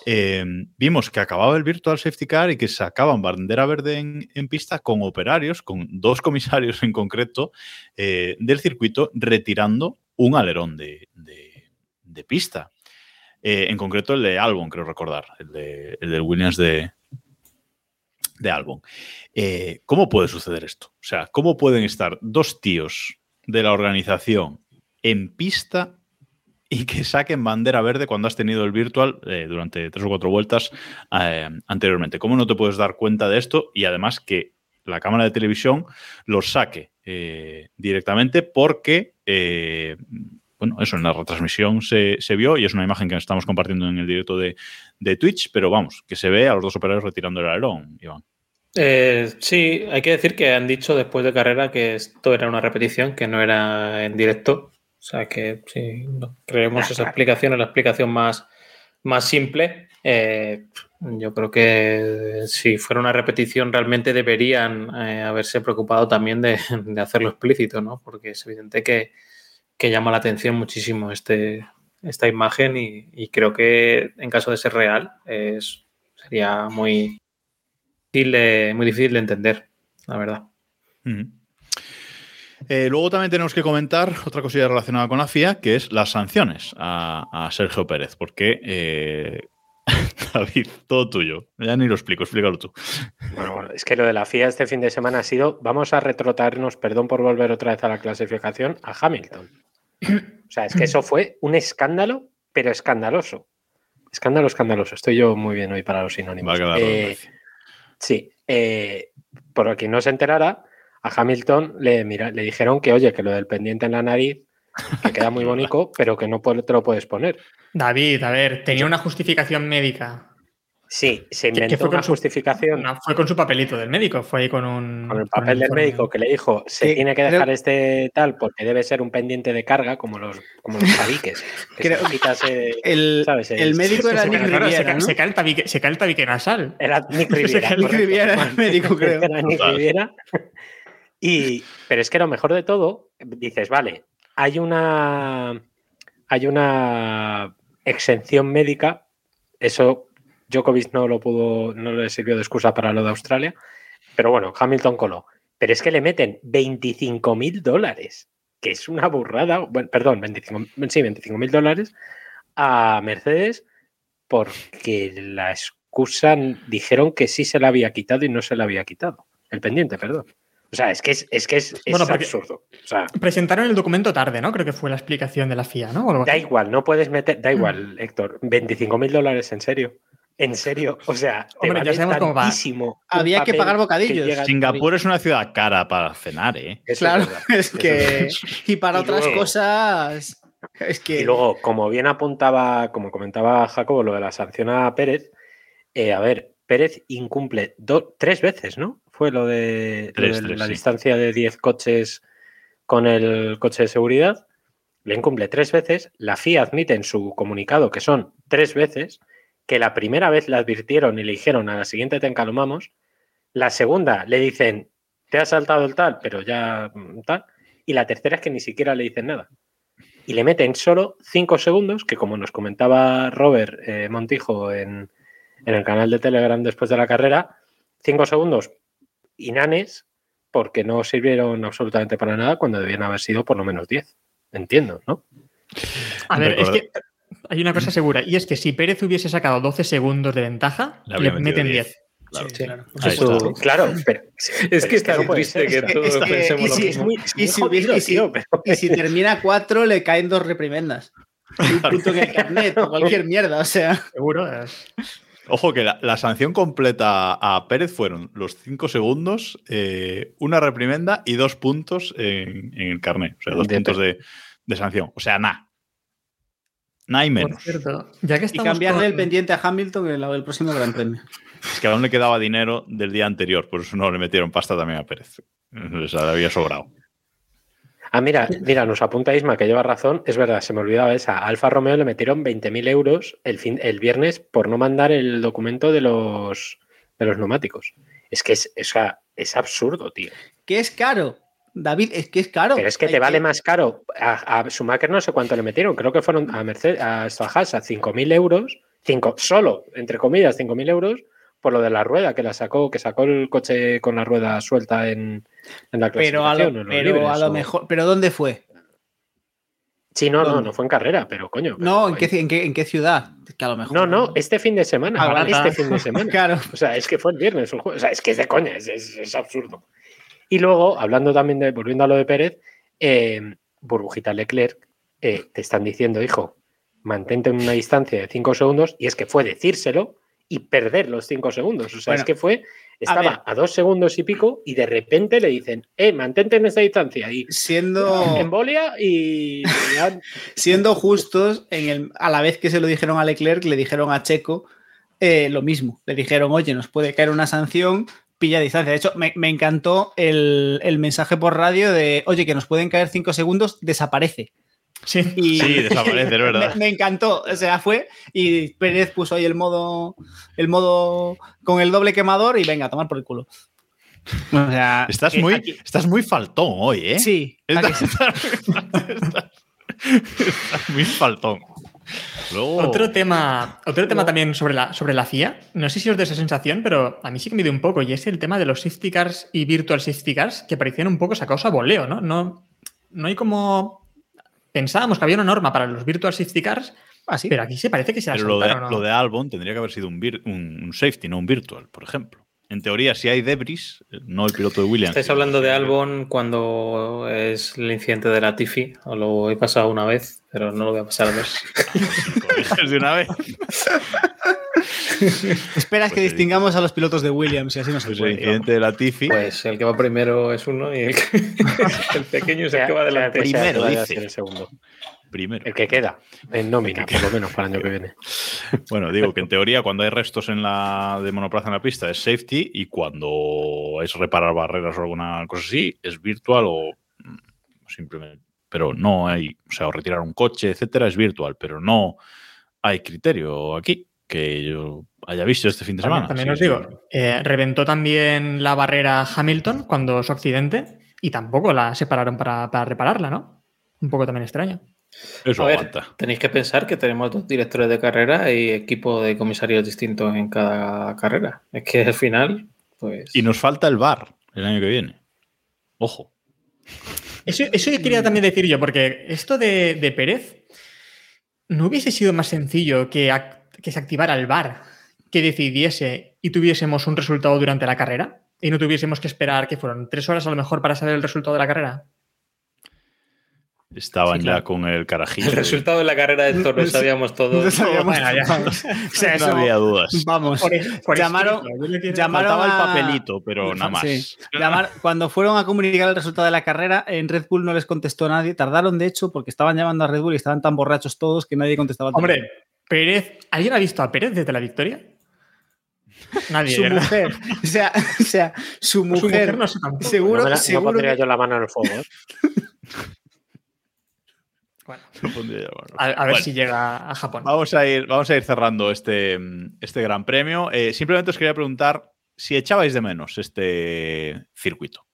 [SPEAKER 4] eh, vimos que acababa el virtual safety car y que sacaban bandera verde en, pista con operarios, con dos comisarios en concreto eh, del circuito, retirando un alerón de, de- pista. En concreto el de Albon, creo recordar, el, de, el del Williams de, de Albon. Eh, ¿Cómo puede suceder esto? O sea, ¿cómo pueden estar dos tíos de la organización en pista y que saquen bandera verde cuando has tenido el virtual eh, durante tres o cuatro vueltas eh, anteriormente? ¿Cómo no te puedes dar cuenta de esto? Y además que la cámara de televisión los saque directamente porque bueno, eso en la retransmisión se, se vio y es una imagen que estamos compartiendo en el directo de, de Twitch, pero vamos, que se ve a los dos operarios retirando el alerón, Iván.
[SPEAKER 7] Eh, sí, hay que decir que han dicho después de carrera que esto era una repetición, que no era en directo. O sea que no, creemos esa explicación es la explicación más, más simple. Eh, yo creo que si fuera una repetición realmente deberían eh, haberse preocupado también de, de hacerlo explícito, ¿no? Porque es evidente que, que llama la atención muchísimo este, esta imagen y, y creo que en caso de ser real es, sería muy, difícil de- muy difícil de entender, la verdad.
[SPEAKER 4] Eh, luego también tenemos que comentar otra cosilla relacionada con la FIA, que es las sanciones a, a Sergio Pérez, porque eh, David, todo tuyo. Ya ni lo explico, explícalo tú.
[SPEAKER 8] Bueno, bueno, es que lo de la FIA este fin de semana ha sido, vamos a retrotraernos, perdón por volver otra vez a la clasificación, a Hamilton. O sea, es que eso fue un escándalo, pero escandaloso. Escándalo, escandaloso. Estoy yo muy bien hoy para los sinónimos.
[SPEAKER 4] Va a quedar
[SPEAKER 8] Eh, sí, eh, por quien no se enterara, a Hamilton le, mira, le dijeron que, oye, que lo del pendiente en la nariz, que queda muy bonito, pero que no te lo puedes poner.
[SPEAKER 6] David, a ver, tenía una justificación médica.
[SPEAKER 8] Sí, se inventó
[SPEAKER 6] fue con
[SPEAKER 8] una
[SPEAKER 6] su-
[SPEAKER 8] justificación
[SPEAKER 6] No, fue con su papelito del médico, fue ahí con un.
[SPEAKER 8] con el papel del médico que le dijo se
[SPEAKER 5] Que
[SPEAKER 8] tiene que
[SPEAKER 5] creo-
[SPEAKER 8] dejar este tal porque debe ser un pendiente de carga como los como los tabiques que
[SPEAKER 5] Creo-
[SPEAKER 8] se
[SPEAKER 5] el,
[SPEAKER 8] ¿sabes?
[SPEAKER 5] el médico
[SPEAKER 6] Se-
[SPEAKER 5] era
[SPEAKER 6] se-
[SPEAKER 5] Nick
[SPEAKER 6] se
[SPEAKER 5] Riviera,
[SPEAKER 6] se cae el tabique- se cae el tabique nasal.
[SPEAKER 8] era Nick Riviera.
[SPEAKER 5] Riviera era el médico, creo.
[SPEAKER 8] Era Nick
[SPEAKER 4] Total.
[SPEAKER 8] Riviera. y pero es que lo mejor de todo dices vale hay una hay una exención médica eso Djokovic no lo pudo no le sirvió de excusa para lo de Australia pero bueno Hamilton coló pero es que le meten 25 mil dólares que es una burrada bueno, perdón 25 sí 25 mil dólares a Mercedes porque la excusa dijeron que sí se la había quitado y no se la había quitado el pendiente perdón o sea es que es, es que es, es
[SPEAKER 6] Bueno, porque-
[SPEAKER 8] absurdo o sea
[SPEAKER 6] Presentaron el documento tarde, ¿no? Creo que fue la explicación de la FIA, ¿no?
[SPEAKER 8] Da igual, no puedes meter, da
[SPEAKER 6] Mm.
[SPEAKER 8] igual, Héctor, 25 mil dólares, en serio. En serio, o sea, te
[SPEAKER 6] Hombre, ya
[SPEAKER 8] vale
[SPEAKER 6] sabemos cómo va.
[SPEAKER 8] tantísimo un
[SPEAKER 5] Había que pagar bocadillos.
[SPEAKER 4] Singapur es una ciudad cara para cenar, ¿eh?
[SPEAKER 8] Eso
[SPEAKER 5] Claro, es que. Y para
[SPEAKER 8] Y
[SPEAKER 5] otras
[SPEAKER 8] luego-
[SPEAKER 5] cosas. Es que.
[SPEAKER 8] Y luego, como bien apuntaba, como comentaba Jacobo, lo de la sanción a Pérez, eh, a ver, Pérez incumple do- tres veces, ¿no? Fue lo de, lo
[SPEAKER 4] Tres,
[SPEAKER 8] de
[SPEAKER 4] tres,
[SPEAKER 8] la
[SPEAKER 4] sí.
[SPEAKER 8] distancia de 10 coches con el coche de seguridad. Le incumple tres veces. La FIA admite en su comunicado que son tres veces, que la primera vez la advirtieron y le dijeron a la siguiente te encalomamos. La segunda le dicen te has saltado el tal, pero ya mm, tal. Y la tercera es que ni siquiera le dicen nada. Y le meten solo cinco segundos, que como nos comentaba Robert eh, Montijo en, en el canal de Telegram después de la carrera, cinco segundos inanes porque no sirvieron absolutamente para nada cuando debían haber sido por lo menos 10. Entiendo, ¿no?
[SPEAKER 6] A ver, es que hay una cosa segura, y es que si Pérez hubiese sacado 12 segundos de ventaja,
[SPEAKER 4] Le
[SPEAKER 6] meten
[SPEAKER 4] 10.
[SPEAKER 6] 10.
[SPEAKER 4] Claro.
[SPEAKER 5] Sí, claro.
[SPEAKER 8] Eso- claro, pero
[SPEAKER 7] Es que está
[SPEAKER 8] no
[SPEAKER 7] triste que todos
[SPEAKER 5] es que-
[SPEAKER 7] pensemos
[SPEAKER 5] y
[SPEAKER 7] lo
[SPEAKER 5] si-
[SPEAKER 7] mismo.
[SPEAKER 8] muy-
[SPEAKER 5] Y si,
[SPEAKER 8] jodido,
[SPEAKER 5] y si-
[SPEAKER 8] tío, pero-
[SPEAKER 5] y si termina 4, le caen dos reprimendas. Un punto en el carnet o cualquier mierda, o sea.
[SPEAKER 6] Seguro. es-
[SPEAKER 4] Ojo que la, la sanción completa a Pérez fueron los 5 segundos, eh, una reprimenda y dos puntos en, en el carnet. O sea, dos
[SPEAKER 8] De
[SPEAKER 4] puntos de, de sanción. O sea, nada. Nada y
[SPEAKER 6] Por
[SPEAKER 4] menos.
[SPEAKER 6] cierto, ya que
[SPEAKER 5] Y cambiarle el pendiente a Hamilton en el próximo Gran Premio.
[SPEAKER 4] Es que aún le quedaba dinero del día anterior, por eso no le metieron pasta también a Pérez. Les había sobrado.
[SPEAKER 8] Ah, mira, mira, nos apunta Isma que lleva razón. Es verdad, se me olvidaba esa. A Alfa Romeo le metieron 20.000 euros el, fin, el viernes por no mandar el documento de los, de los neumáticos. Es que es, es, es absurdo, tío.
[SPEAKER 5] Que es caro. David, es que es caro.
[SPEAKER 8] Pero es que
[SPEAKER 5] Hay
[SPEAKER 8] te vale más caro. A, a Schumacher no sé cuánto le metieron. Creo que fueron a Mercedes, a a 5.000 euros. Cinco, solo, entre comillas, 5.000 euros por lo de la rueda que la sacó, que sacó el coche con la rueda suelta en, en la
[SPEAKER 5] Pero a
[SPEAKER 8] clasificación.
[SPEAKER 5] lo, pero
[SPEAKER 8] libres,
[SPEAKER 5] a lo
[SPEAKER 8] o-
[SPEAKER 5] mejor. ¿Pero dónde fue?
[SPEAKER 8] Sí, no, no,
[SPEAKER 5] ¿Dónde?
[SPEAKER 8] no fue en carrera, pero coño.
[SPEAKER 5] No, ¿en qué, en, qué, en qué ciudad? Que a lo mejor.
[SPEAKER 8] No, no, este fin de semana.
[SPEAKER 5] Ah,
[SPEAKER 8] este fin de semana.
[SPEAKER 5] Claro.
[SPEAKER 8] O sea, es que fue el viernes o el jueves. O sea, es que es de coña, es, es- es absurdo. Y luego, hablando también de, volviendo a lo de Pérez, eh, Burbujita Leclerc, eh, te están diciendo, hijo, mantente en una distancia de 5 segundos, y es que fue decírselo y perder los 5 segundos. O sea,
[SPEAKER 5] Bueno,
[SPEAKER 8] es que fue, estaba a, dos segundos y pico, y de repente le dicen, eh, mantente en esa distancia. Y
[SPEAKER 5] Siendo,
[SPEAKER 8] embolia y
[SPEAKER 5] siendo justos, en el, a la vez que se lo dijeron a Leclerc, le dijeron a Checo eh, lo mismo. Le dijeron, oye, nos puede caer una sanción, pilla distancia. De hecho, me, me encantó el, el mensaje por radio de, oye, que nos pueden caer 5 segundos, desaparece.
[SPEAKER 6] Sí.
[SPEAKER 5] Y
[SPEAKER 4] Sí, desaparece, es verdad.
[SPEAKER 5] me, me encantó. O sea, fue y Pérez puso ahí el modo, el modo con el doble quemador y venga, a tomar por el culo. O sea,
[SPEAKER 4] Estás muy,
[SPEAKER 5] aquí-
[SPEAKER 4] estás muy faltón hoy, ¿eh?
[SPEAKER 5] Sí, ¿a que
[SPEAKER 4] Estás,
[SPEAKER 5] sí?
[SPEAKER 4] estás- estás muy faltón. Luego,
[SPEAKER 6] Otro tema, otro tema también sobre la, sobre la FIA. No sé si os da esa sensación, pero a mí sí que me dio un poco. Y es el tema de los safety cars y virtual safety cars que parecían un poco sacados a voleo, ¿no? No, no hay como. Pensábamos que había una norma para los virtual safety cars,
[SPEAKER 5] Ah, sí.
[SPEAKER 6] pero aquí se parece que se la
[SPEAKER 4] pero lo de,
[SPEAKER 6] ¿no?
[SPEAKER 4] lo de Albon tendría que haber sido un, vir- un- un safety, no un virtual, por ejemplo. En teoría, si hay debris, no el piloto de Williams.
[SPEAKER 7] Estáis hablando de Albon cuando es el incidente de la Tiffy, o lo he pasado una vez, pero no lo voy a pasar dos.
[SPEAKER 4] Corriges de una vez.
[SPEAKER 5] Esperas que
[SPEAKER 4] Pues,
[SPEAKER 5] distingamos a los pilotos de Williams y así no se
[SPEAKER 4] Pues el de la Tiffy.
[SPEAKER 7] Pues el que va primero es uno y el, que- el pequeño es el que va delante.
[SPEAKER 8] Sea- sea-
[SPEAKER 4] Primero,
[SPEAKER 8] a
[SPEAKER 4] dice.
[SPEAKER 8] ser el segundo.
[SPEAKER 4] primero.
[SPEAKER 8] El que queda en nómina, por lo menos para el año que viene.
[SPEAKER 4] Bueno, digo que en teoría cuando hay restos en la de monoplaza en la pista es safety y cuando es reparar barreras o alguna cosa así es virtual o simplemente. Pero no hay, o sea, o retirar un coche, etcétera, es virtual, pero no hay criterio aquí que yo haya visto este fin de semana.
[SPEAKER 6] También, también
[SPEAKER 4] Sí,
[SPEAKER 6] os digo, eh, reventó también la barrera Hamilton cuando su accidente y tampoco la separaron para, para repararla, ¿no? Un poco también extraño.
[SPEAKER 4] Eso
[SPEAKER 7] A ver,
[SPEAKER 4] aguanta.
[SPEAKER 7] tenéis que pensar que tenemos dos directores de carrera y equipo de comisarios distintos en cada carrera. Es que al final, pues.
[SPEAKER 4] Y nos falta el bar el año que viene. Ojo.
[SPEAKER 6] Eso, eso quería también decir yo, porque esto de, de Pérez no hubiese sido más sencillo que, que se activara el VAR, que decidiese y tuviésemos un resultado durante la carrera y no tuviésemos que esperar que fueron tres horas a lo mejor para saber el resultado de la carrera.
[SPEAKER 4] Estaban
[SPEAKER 6] Sí, claro.
[SPEAKER 4] ya con el carajillo.
[SPEAKER 7] El resultado de la carrera de esto lo sabíamos todos.
[SPEAKER 5] No sabíamos
[SPEAKER 6] Bueno, ya.
[SPEAKER 5] vamos. O sea,
[SPEAKER 4] no
[SPEAKER 5] eso-
[SPEAKER 4] había dudas.
[SPEAKER 5] Vamos.
[SPEAKER 6] Por- por
[SPEAKER 5] Llamaron- llamaron
[SPEAKER 4] Faltaba
[SPEAKER 5] a-
[SPEAKER 4] el papelito, pero nada más.
[SPEAKER 5] Sí. Llamar- cuando fueron a comunicar el resultado de la carrera, en Red Bull no les contestó nadie. Tardaron, de hecho, porque estaban llamando a Red Bull y estaban tan borrachos todos que nadie contestaba.
[SPEAKER 6] Hombre, Pérez, ¿alguien ha visto a Pérez desde la victoria? Nadie,
[SPEAKER 5] su
[SPEAKER 6] ¿verdad?
[SPEAKER 5] mujer. O sea, o sea, su mujer.
[SPEAKER 6] mujer no sé tampoco.
[SPEAKER 5] seguro,
[SPEAKER 8] no, me la- no
[SPEAKER 5] seguro
[SPEAKER 8] pondría
[SPEAKER 5] que-
[SPEAKER 8] yo la mano en el fuego. ¿eh?
[SPEAKER 6] Bueno,
[SPEAKER 4] No pondría yo, bueno.
[SPEAKER 6] a, a ver
[SPEAKER 4] Bueno.
[SPEAKER 6] si llega a Japón.
[SPEAKER 4] Vamos a ir, vamos a ir cerrando este, este gran premio. Eh, simplemente os quería preguntar si echabais de menos este circuito.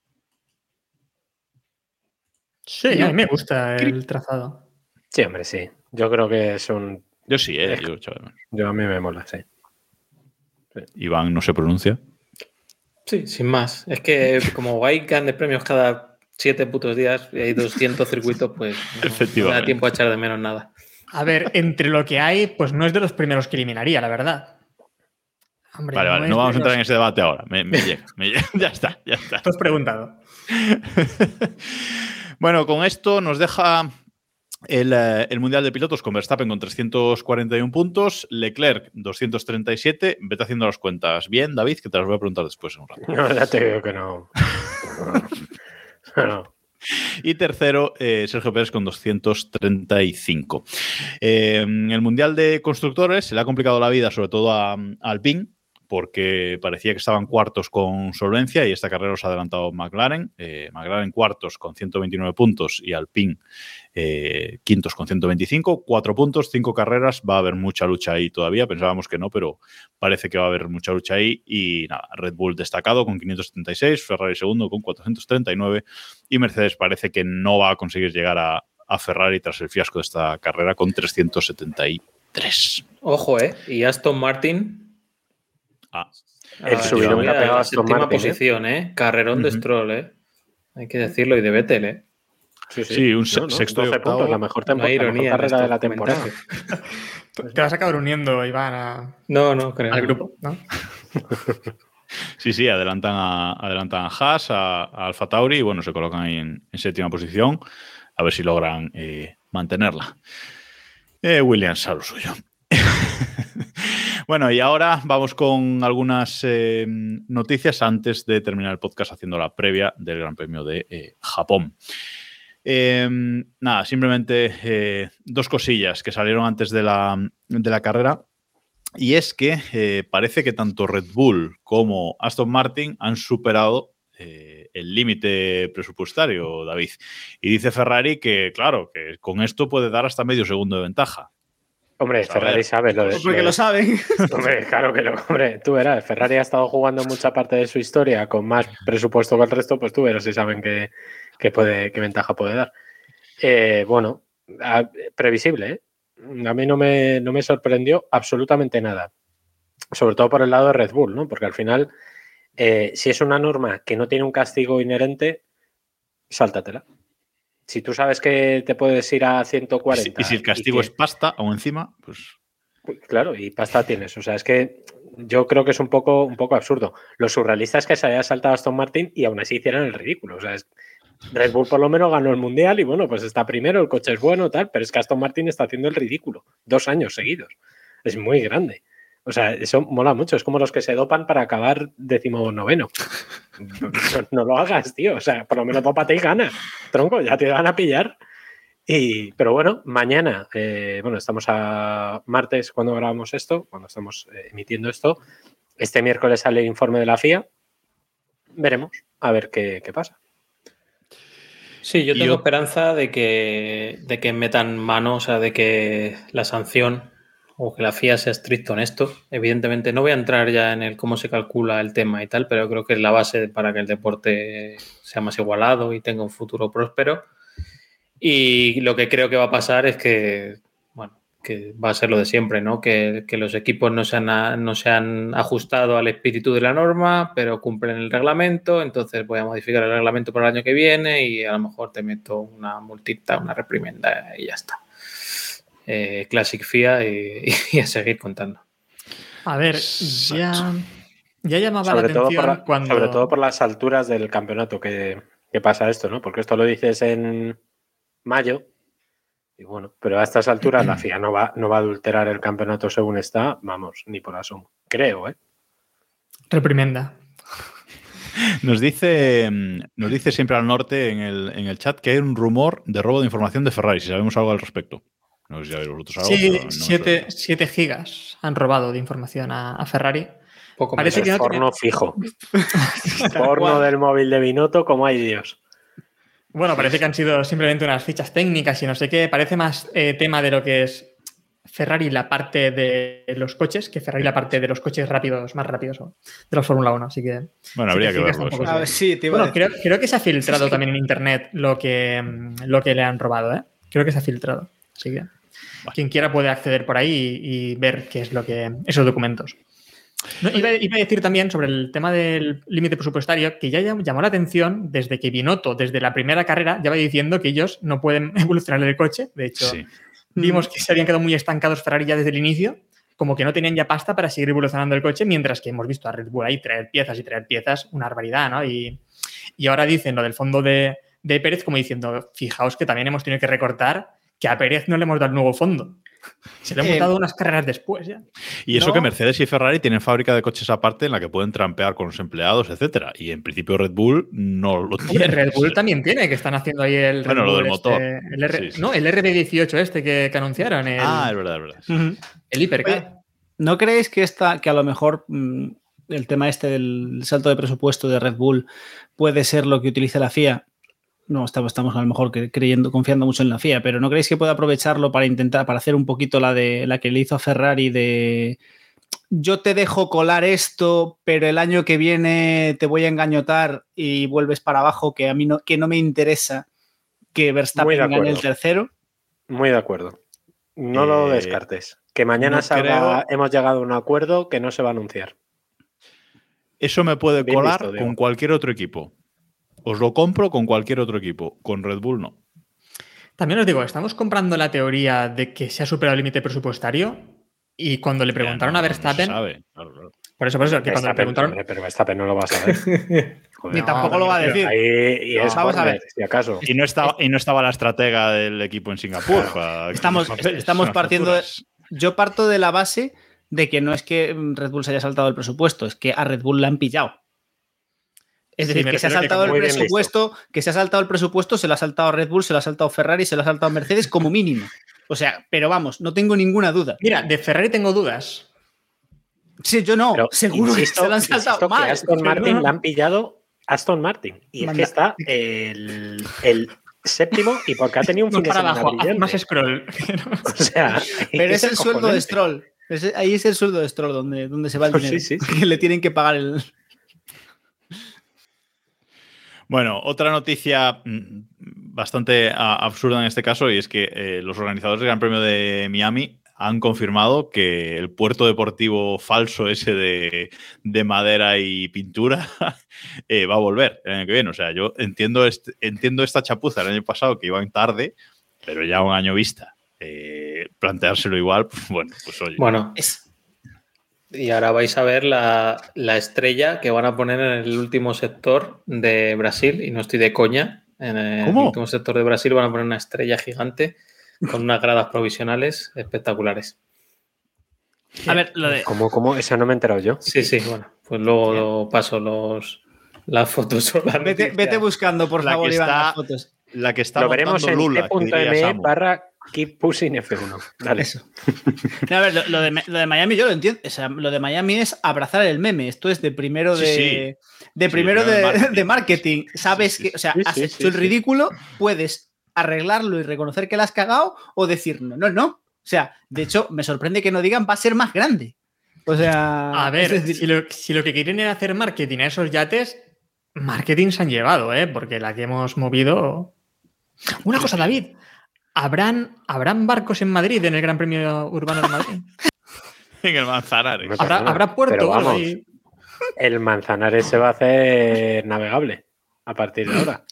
[SPEAKER 6] Sí, a mí me gusta el trazado.
[SPEAKER 8] Sí, hombre, sí. Yo creo que es un.
[SPEAKER 4] Yo sí, eh, yo echaba de menos.
[SPEAKER 8] Yo a mí me mola, sí.
[SPEAKER 4] Iván no se pronuncia.
[SPEAKER 7] Sí, sin más. Es que como hay grandes premios cada siete putos días y hay 200 circuitos, pues no, no da tiempo a echar de menos nada.
[SPEAKER 6] A ver, entre lo que hay, pues no es de los primeros que eliminaría, la verdad. Hombre,
[SPEAKER 4] Vale, vale,
[SPEAKER 6] es
[SPEAKER 4] no vamos a entrar
[SPEAKER 6] los-
[SPEAKER 4] en ese debate ahora. Me, me llega, me llega. Ya está, ya está.
[SPEAKER 6] Tú has preguntado.
[SPEAKER 4] bueno, con esto nos deja el, eh, el Mundial de Pilotos con Verstappen con 341 puntos, Leclerc 237. Vete haciendo las cuentas bien, David, que te las voy a preguntar después en un rato.
[SPEAKER 8] No, ya te digo que no.
[SPEAKER 4] Y tercero, eh, Sergio Pérez con 235. Eh, el Mundial de Constructores se le ha complicado la vida, sobre todo a, a Alpine, porque parecía que estaban cuartos con solvencia y esta carrera os ha adelantado McLaren. Eh, McLaren cuartos con 129 puntos y Alpine eh, quintos con 125. Cuatro puntos, cinco carreras. Va a haber mucha lucha ahí todavía. Pensábamos que no, pero parece que va a haber mucha lucha ahí. Y nada, Red Bull destacado con 576, Ferrari segundo con 439 y Mercedes parece que no va a conseguir llegar a, a Ferrari tras el fiasco de esta carrera con 373.
[SPEAKER 7] Ojo, ¿eh? Y Aston Martin.
[SPEAKER 4] Ah,
[SPEAKER 8] El subidón que ha
[SPEAKER 7] a
[SPEAKER 8] pegado
[SPEAKER 7] la
[SPEAKER 8] Aston
[SPEAKER 7] séptima
[SPEAKER 8] Martin,
[SPEAKER 7] posición, ¿eh? Carrerón de
[SPEAKER 4] Ujú.
[SPEAKER 7] Stroll, ¿eh? Hay que decirlo, y de Vettel, ¿eh?
[SPEAKER 8] Sí,
[SPEAKER 4] Sí, un se- sexto y
[SPEAKER 8] 12
[SPEAKER 4] octavo.
[SPEAKER 8] puntos, la mejor, tempo-
[SPEAKER 7] No hay
[SPEAKER 8] la mejor carrera de la temporada.
[SPEAKER 6] Te vas a acabar uniendo, Iván, a-
[SPEAKER 7] No, no, creo.
[SPEAKER 6] al grupo, ¿no?
[SPEAKER 4] Sí, sí, adelantan a, adelantan a Haas, a, a Alfa Tauri y bueno, se colocan ahí en, en séptima posición. A ver si logran eh, mantenerla. Eh, Williams a lo suyo. bueno, y ahora vamos con algunas eh, noticias antes de terminar el podcast haciendo la previa del Gran Premio de eh, Japón. Eh, nada, simplemente eh, dos cosillas que salieron antes de la, de la carrera. Y es que eh, parece que tanto Red Bull como Aston Martin han superado eh, el límite presupuestario, David. Y dice Ferrari que, claro, que con esto puede dar hasta medio segundo de ventaja.
[SPEAKER 8] Hombre,
[SPEAKER 4] A
[SPEAKER 8] Ferrari
[SPEAKER 4] ver.
[SPEAKER 8] sabe lo de.
[SPEAKER 5] Pues Porque
[SPEAKER 8] lo
[SPEAKER 5] saben.
[SPEAKER 8] Hombre, claro que lo. Hombre, tú verás, Ferrari ha estado jugando mucha parte de su historia con más presupuesto que el resto, pues tú verás si saben qué, qué puede, qué ventaja puede dar. Eh, bueno, a- previsible, ¿eh? A mí no me, no me sorprendió absolutamente nada. Sobre todo por el lado de Red Bull, ¿no? Porque al final, eh, si es una norma que no tiene un castigo inherente, sáltatela. Si tú sabes que te puedes ir a
[SPEAKER 4] Y
[SPEAKER 8] 140.
[SPEAKER 4] si, y si el castigo
[SPEAKER 8] que-
[SPEAKER 4] es pasta aún encima, pues
[SPEAKER 8] Claro, y pasta tienes. O sea, es que yo creo que es un poco, un poco absurdo. Lo surrealista es que se haya saltado Aston Martin y aún así hicieran el ridículo. O sea, es- Red Bull por lo menos ganó el mundial y bueno, pues está primero, el coche es bueno, tal, pero es que Aston Martin está haciendo el ridículo dos años seguidos. Es muy grande. O sea, eso mola mucho. Es como los que se dopan para acabar decimonoveno. No, lo hagas, tío. O sea, por lo menos dópate y gana. Tronco, ya te van a pillar. Y, pero bueno, mañana, eh, bueno, estamos a martes cuando grabamos esto, cuando estamos eh, emitiendo esto. Este miércoles sale el informe de la FIA. Veremos a ver qué, qué pasa.
[SPEAKER 7] Sí, yo tengo
[SPEAKER 4] yo-
[SPEAKER 7] esperanza de que, de que metan mano, o sea, de que la sanción o que la FIA sea estricto en esto. Evidentemente, no voy a entrar ya en el cómo se calcula el tema y tal, pero creo que es la base para que el deporte sea más igualado y tenga un futuro próspero. Y lo que creo que va a pasar es que, que va a ser lo de siempre, ¿no? Que, que los equipos no se, han, no se han ajustado al espíritu de la norma, pero cumplen el reglamento, entonces voy a modificar el reglamento para el año que viene y a lo mejor te meto una multita, una reprimenda y ya está. Eh, Classic FIA y, y a seguir contando.
[SPEAKER 6] A ver, ya, ya llamaba
[SPEAKER 8] Sobre
[SPEAKER 6] la
[SPEAKER 8] todo,
[SPEAKER 6] atención
[SPEAKER 8] por la-
[SPEAKER 6] cuando...
[SPEAKER 8] sobre todo por las alturas del campeonato que, que pasa esto, ¿no? Porque esto lo dices en mayo. Y bueno, pero a estas alturas la FIA no va, no va a adulterar el campeonato según está, vamos, ni por asomo. Creo, ¿eh?
[SPEAKER 6] Reprimenda.
[SPEAKER 4] nos dice, nos dice siempre al norte en el, en el chat que hay un rumor de robo de información de Ferrari, si sabemos algo al respecto. No sé si sabéis vosotros algo.
[SPEAKER 6] Sí,
[SPEAKER 4] pero no
[SPEAKER 6] 7
[SPEAKER 4] sé.
[SPEAKER 6] gigas han robado de información a, a Ferrari.
[SPEAKER 7] Poco
[SPEAKER 6] Parece
[SPEAKER 7] menos.
[SPEAKER 6] que no
[SPEAKER 8] Porno fijo.
[SPEAKER 6] Cual.
[SPEAKER 8] del móvil de Binotto como hay Dios.
[SPEAKER 6] Bueno, parece que han sido simplemente unas fichas técnicas y no sé qué. Parece más eh, tema de lo que es Ferrari la parte de los coches que Ferrari la parte de los coches rápidos, más rápidos o de la Fórmula 1. Así que.
[SPEAKER 4] Bueno, habría que verlo.
[SPEAKER 5] A ver, sí, te
[SPEAKER 6] Bueno, creo, creo que se ha filtrado también en internet lo que, lo que le han robado, ¿eh? Creo que se ha filtrado. Así que quien quiera puede acceder por ahí y, y ver qué es lo que. esos documentos. No, iba, iba a decir también sobre el tema del límite presupuestario que ya llam- llamó la atención desde que Binotto, desde la primera carrera, ya va diciendo que ellos no pueden evolucionar el coche. De hecho,
[SPEAKER 4] Sí.
[SPEAKER 6] vimos que se habían quedado muy estancados Ferrari ya desde el inicio, como que no tenían ya pasta para seguir evolucionando el coche, mientras que hemos visto a Red Bull ahí traer piezas y traer piezas, una barbaridad, ¿no? Y, y ahora dicen lo del fondo de, de Pérez como diciendo, fijaos que también hemos tenido que recortar que a Pérez no le hemos dado el nuevo fondo. Se le hemos
[SPEAKER 5] Eh,
[SPEAKER 6] dado unas carreras después ya.
[SPEAKER 4] Y eso
[SPEAKER 6] No.
[SPEAKER 4] que Mercedes y Ferrari tienen fábrica de coches aparte en la que pueden trampear con los empleados, etcétera. Y en principio Red Bull no lo tiene.
[SPEAKER 6] Red Bull también tiene, que están haciendo ahí el Red
[SPEAKER 4] Bueno, lo del motor.
[SPEAKER 6] este, el R-
[SPEAKER 4] Sí, sí,
[SPEAKER 6] no, el RB18 este que, que anunciaron, el,
[SPEAKER 4] Ah, es verdad, es verdad.
[SPEAKER 6] El Hipercar.
[SPEAKER 5] Oye, ¿No creéis que, esta, que a lo mejor mm, el tema este del salto de presupuesto de Red Bull puede ser lo que utilice la FIA? No, estamos, estamos a lo mejor cre- creyendo, confiando mucho en la FIA, pero ¿no creéis que puede aprovecharlo para intentar, para hacer un poquito la de la que le hizo a Ferrari de yo te dejo colar esto, pero el año que viene te voy a engañotar y vuelves para abajo, que a mí no, que no me interesa que Verstappen gane el tercero?
[SPEAKER 8] Muy de acuerdo. No lo
[SPEAKER 4] Eh,
[SPEAKER 8] descartes. Que mañana
[SPEAKER 4] no
[SPEAKER 8] salga,
[SPEAKER 4] creo-
[SPEAKER 8] hemos llegado a un acuerdo que no se va a anunciar.
[SPEAKER 4] Eso me puede
[SPEAKER 8] Bien
[SPEAKER 4] colar
[SPEAKER 8] visto,
[SPEAKER 4] con cualquier otro equipo. Os lo compro con cualquier otro equipo. Con Red Bull no.
[SPEAKER 6] También os digo, estamos comprando la teoría de que se ha superado el límite presupuestario y cuando le preguntaron
[SPEAKER 4] Ya,
[SPEAKER 6] a
[SPEAKER 4] no- no
[SPEAKER 6] Verstappen,
[SPEAKER 4] sabe, claro, claro.
[SPEAKER 6] por eso, por eso, que cuando le
[SPEAKER 8] Verstappen,
[SPEAKER 6] preguntaron,
[SPEAKER 8] pero Verstappen no lo vas a ver.
[SPEAKER 5] Ni tampoco lo va a decir.
[SPEAKER 8] Ahí, y
[SPEAKER 5] Vamos a ver.
[SPEAKER 8] si acaso.
[SPEAKER 4] Y no, estaba, y no estaba la estratega del equipo en Singapur. para-
[SPEAKER 5] Estamos-
[SPEAKER 4] papeles,
[SPEAKER 5] estamos partiendo de-. Yo parto de la base de que no es que Red Bull se haya saltado el presupuesto, es que a Red Bull le han pillado. Es decir, que se ha
[SPEAKER 6] que
[SPEAKER 5] saltado el presupuesto, que se ha saltado el presupuesto, se lo ha saltado Red Bull, se lo ha saltado Ferrari, se lo ha saltado Mercedes como mínimo. O sea, pero vamos, no tengo ninguna duda.
[SPEAKER 6] mira, de Ferrari tengo dudas.
[SPEAKER 5] Sí, yo no,
[SPEAKER 8] Pero
[SPEAKER 5] seguro
[SPEAKER 8] insisto-
[SPEAKER 5] que se lo han saltado mal.
[SPEAKER 8] Aston Martin
[SPEAKER 5] no.
[SPEAKER 8] le han pillado Aston Martin. Y es
[SPEAKER 5] Manda.
[SPEAKER 8] que está el, el séptimo y porque ha tenido un
[SPEAKER 6] No
[SPEAKER 8] fin de
[SPEAKER 6] para
[SPEAKER 8] semana
[SPEAKER 6] abajo, haz
[SPEAKER 8] brillante.
[SPEAKER 6] más scroll.
[SPEAKER 8] O sea,
[SPEAKER 5] Pero es el sueldo de. Stroll. Ahí es el sueldo de Stroll donde, donde se va el
[SPEAKER 8] Pues
[SPEAKER 5] dinero.
[SPEAKER 8] sí, sí,
[SPEAKER 5] Que le tienen que pagar el.
[SPEAKER 4] Bueno, otra noticia mm, bastante absurda en este caso y es que eh, los organizadores del Gran Premio de Miami han confirmado que el puerto deportivo falso ese de, de madera y pintura eh, va a volver el año que viene. O sea, yo entiendo, este- entiendo esta chapuza el año pasado que iban tarde, pero ya un año vista. eh, planteárselo igual, pues bueno, pues oye.
[SPEAKER 7] Bueno,
[SPEAKER 5] Es-
[SPEAKER 7] y ahora vais a ver la, la estrella que van a poner en el último sector de Brasil, y no estoy de coña. En el
[SPEAKER 4] ¿Cómo?
[SPEAKER 7] último sector de Brasil van a poner una estrella gigante con unas gradas provisionales espectaculares.
[SPEAKER 5] A ver, lo de.
[SPEAKER 8] ¿Cómo, cómo? Eso no me he enterado yo.
[SPEAKER 7] Sí, sí, bueno, pues luego lo paso los, las fotos. o las
[SPEAKER 5] Vete, buscando, por
[SPEAKER 4] La
[SPEAKER 5] favor,
[SPEAKER 4] que
[SPEAKER 5] Iván,
[SPEAKER 4] está-
[SPEAKER 5] las fotos.
[SPEAKER 4] La que está
[SPEAKER 8] Lo veremos en t.me barra keep pushing F1. Dale.
[SPEAKER 5] Eso. No, a ver, lo, lo de, lo de Miami yo lo entiendo. O sea, lo de Miami es abrazar el meme. Esto es de primero de.
[SPEAKER 4] sí.
[SPEAKER 5] De
[SPEAKER 4] Sí,
[SPEAKER 5] primero
[SPEAKER 4] primero de
[SPEAKER 5] de,
[SPEAKER 4] marketing.
[SPEAKER 5] de marketing. Sabes
[SPEAKER 4] Sí,
[SPEAKER 5] que, o sea,
[SPEAKER 8] sí,
[SPEAKER 5] has
[SPEAKER 8] sí,
[SPEAKER 5] hecho
[SPEAKER 8] sí,
[SPEAKER 5] el
[SPEAKER 8] sí.
[SPEAKER 5] ridículo, puedes arreglarlo y reconocer que la has cagado o decir no, no, no. O sea, de hecho, me sorprende que no digan va a ser más grande. O sea,
[SPEAKER 6] A ver,
[SPEAKER 5] es decir,
[SPEAKER 6] si, lo, si lo que quieren era hacer marketing a esos yates, marketing se han llevado, ¿eh? Porque la que hemos movido. Una cosa, David. ¿Habrán, ¿Habrán barcos en Madrid, en el Gran Premio Urbano de Madrid?
[SPEAKER 4] En el Manzanares.
[SPEAKER 6] ¿Habrá, ¿habrá puerto
[SPEAKER 8] vamos.
[SPEAKER 6] ahí?
[SPEAKER 8] El Manzanares se va a hacer navegable a partir de ahora.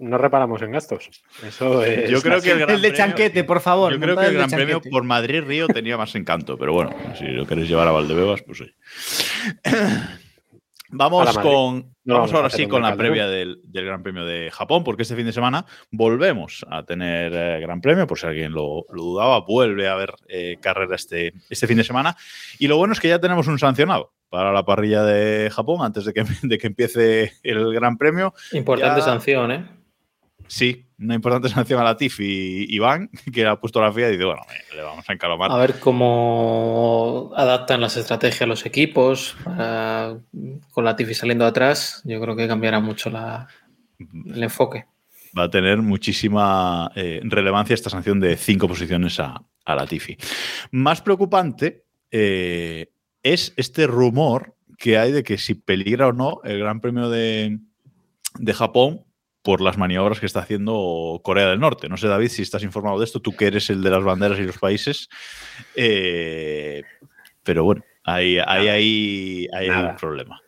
[SPEAKER 8] No reparamos en gastos. Eso es.
[SPEAKER 4] Yo creo que el, Gran
[SPEAKER 5] el de
[SPEAKER 4] Premio-
[SPEAKER 5] Chanquete, por favor.
[SPEAKER 4] Yo creo que el Gran Premio por Madrid-Río tenía más encanto, pero bueno, si lo queréis llevar a Valdebebas, pues oye. Vamos con.
[SPEAKER 8] No
[SPEAKER 4] vamos ahora sí
[SPEAKER 8] un
[SPEAKER 4] con la previa del, del Gran Premio de Japón, porque este fin de semana volvemos a tener eh, Gran Premio, por si alguien lo, lo dudaba, vuelve a haber eh, carrera este, este fin de semana. Y lo bueno es que ya tenemos un sancionado para la parrilla de Japón antes de que, de que empiece el Gran Premio.
[SPEAKER 7] Importante
[SPEAKER 4] Ya-
[SPEAKER 7] sanción, ¿eh?
[SPEAKER 4] Sí, una importante sanción a Latifi y Iván, que ha puesto la FIA y dice, bueno, le vamos a encalomar.
[SPEAKER 7] A ver cómo adaptan las estrategias a los equipos. para- con Latifi saliendo atrás, yo creo que cambiará mucho la- el enfoque.
[SPEAKER 4] Va a tener muchísima eh, relevancia esta sanción de cinco posiciones a, a Latifi. Más preocupante eh, es este rumor que hay de que si peligra o no el Gran Premio de, de Japón por las maniobras que está haciendo Corea del Norte. No sé, David, si estás informado de esto, tú que eres el de las banderas y los países. Eh, pero bueno, ahí hay, hay, hay
[SPEAKER 8] Nada.
[SPEAKER 4] un problema.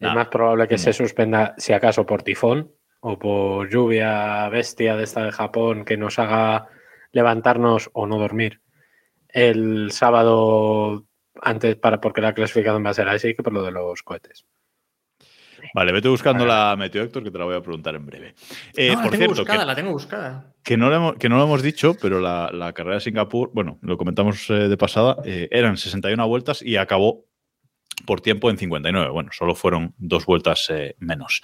[SPEAKER 8] Es más probable que
[SPEAKER 4] No.
[SPEAKER 8] se suspenda, si acaso, por tifón o por lluvia bestia de esta de Japón que nos haga levantarnos o no dormir el sábado antes para porque la clasificación va a ser así que por lo de los cohetes.
[SPEAKER 4] Vale, vete buscando la meteo, Héctor, que te la voy a preguntar en breve. Eh,
[SPEAKER 6] no, la
[SPEAKER 4] por
[SPEAKER 6] tengo
[SPEAKER 4] cierto,
[SPEAKER 6] buscada,
[SPEAKER 4] que,
[SPEAKER 6] la tengo buscada.
[SPEAKER 4] que no, lo hemos, que no lo hemos dicho, pero la, la carrera de Singapur, bueno, lo comentamos eh, de pasada, eh, eran 61 vueltas y acabó por tiempo en 59. Bueno, solo fueron dos vueltas eh, menos.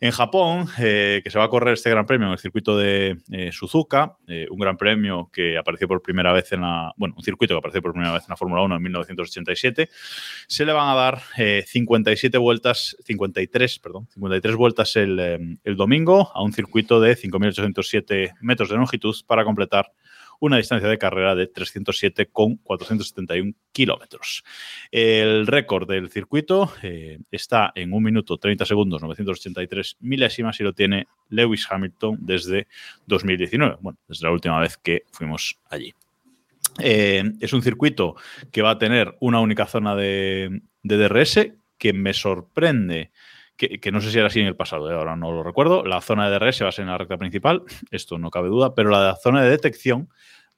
[SPEAKER 4] En Japón, eh, que se va a correr este Gran Premio en el circuito de eh, Suzuka, un Gran Premio que apareció por primera vez en la. Bueno, un circuito que apareció por primera vez en la Fórmula 1 en 1987, se le van a dar eh, 57 vueltas, 53, perdón, 53 vueltas el, el domingo a un circuito de 5.807 metros de longitud para completar una distancia de carrera de 307,471 kilómetros. El récord del circuito eh, está en 1 minuto 30 segundos 983 milésimas y lo tiene Lewis Hamilton desde 2019, bueno, desde la última vez que fuimos allí. Eh, es un circuito que va a tener una única zona de, de DRS que me sorprende. Que, no sé si era así en el pasado, eh, ahora no lo recuerdo. La zona de DRS va a ser en la recta principal, esto no cabe duda, pero la zona de detección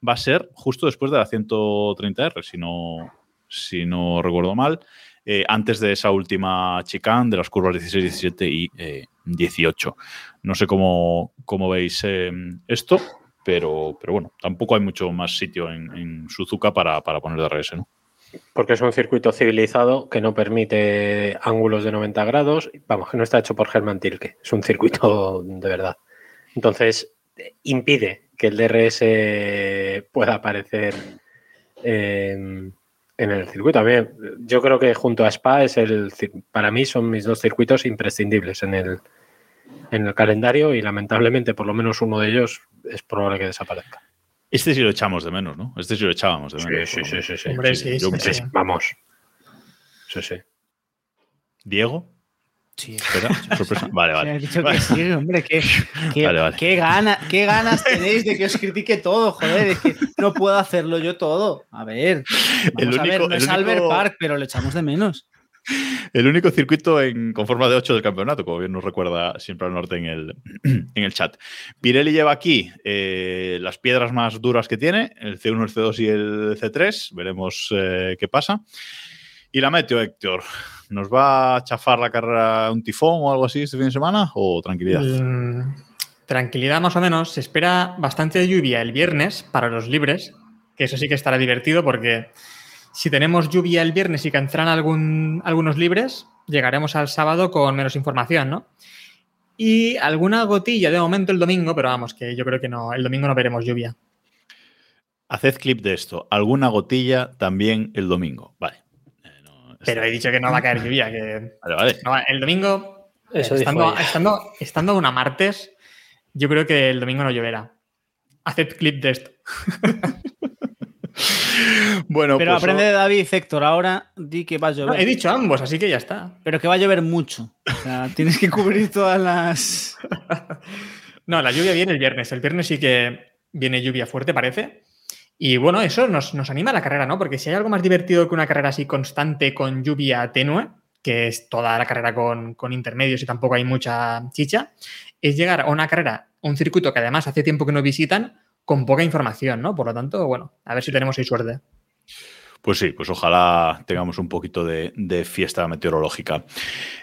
[SPEAKER 4] va a ser justo después de la 130R, si no, si no recuerdo mal, eh, antes de esa última chicane de las curvas 16, 17 y eh, 18. No sé cómo, cómo veis eh, esto, pero, pero bueno, tampoco hay mucho más sitio en, Suzuka para, para poner DRS, ¿no?
[SPEAKER 8] Porque es un circuito civilizado que no permite ángulos de 90 grados. Vamos, que no está hecho por Germán Tilke. Es un circuito de verdad. Entonces, impide que el DRS pueda aparecer en, en el circuito. A mí, yo creo que junto a Spa es el para mí son mis dos circuitos imprescindibles en el, en el calendario y lamentablemente por lo menos uno de ellos es probable que desaparezca.
[SPEAKER 4] Este sí lo echamos de menos, ¿no? Este sí lo echábamos de menos.
[SPEAKER 8] sí,
[SPEAKER 4] lo
[SPEAKER 8] sí, sí, sí.
[SPEAKER 6] Hombre, sí,
[SPEAKER 8] vamos. Sí, sí.
[SPEAKER 4] ¿Diego?
[SPEAKER 5] Sí,
[SPEAKER 4] ¿Espera? ¿Sorpresa? Vale, vale.
[SPEAKER 5] que sí, hombre, qué, qué,
[SPEAKER 4] Vale, vale.
[SPEAKER 5] qué gana- qué ganas tenéis de que os critique todo, joder, es que no puedo hacerlo yo todo. A ver,
[SPEAKER 4] El
[SPEAKER 5] vamos a ver,
[SPEAKER 4] único-
[SPEAKER 5] no
[SPEAKER 4] el
[SPEAKER 5] es Albert
[SPEAKER 4] único-
[SPEAKER 5] Park, pero le echamos de menos.
[SPEAKER 4] El único circuito en, con forma de 8 del campeonato, como bien nos recuerda siempre al norte en el, en el chat. Pirelli lleva aquí eh, las piedras más duras que tiene, el C1, el C2 y el C3. Veremos eh, qué pasa. Y la meteo, Héctor, ¿nos va a chafar la carrera un tifón o algo así este fin de semana? ¿O tranquilidad?
[SPEAKER 6] Mm, tranquilidad más o menos. Se espera bastante lluvia el viernes para los libres, que eso sí que estará divertido porque si tenemos lluvia el viernes y cancelan algún, algunos libres, llegaremos al sábado con menos información, ¿no? Y alguna gotilla de momento el domingo, pero vamos, que yo creo que no, el domingo no veremos lluvia.
[SPEAKER 4] Haced clip de esto. Alguna gotilla también el domingo. Vale. Eh, no,
[SPEAKER 6] Pero he dicho que no va a caer lluvia, que
[SPEAKER 4] Vale, vale.
[SPEAKER 6] no, el domingo,
[SPEAKER 7] Eso
[SPEAKER 6] estando, estando, estando una martes, yo creo que el domingo no lloverá. Haced clip de esto.
[SPEAKER 4] Bueno,
[SPEAKER 5] Pero
[SPEAKER 4] pues,
[SPEAKER 5] aprende de David, Héctor, ahora di que va a
[SPEAKER 6] No,
[SPEAKER 5] llover.
[SPEAKER 6] he dicho ambos, así que ya está.
[SPEAKER 5] Pero que va a llover mucho. O sea, tienes que cubrir todas las.
[SPEAKER 6] No, la lluvia viene el viernes. El viernes sí que viene lluvia fuerte, parece. Y bueno, eso nos, nos anima a la carrera, ¿no? Porque si hay algo más divertido que una carrera así constante con lluvia tenue, que es toda la carrera con, con intermedios y tampoco hay mucha chicha, es llegar a una carrera, un circuito que además hace tiempo que no visitan, con poca información, ¿no? Por lo tanto, bueno, a ver si tenemos ahí suerte.
[SPEAKER 4] Pues sí, pues ojalá tengamos un poquito de, fiesta meteorológica.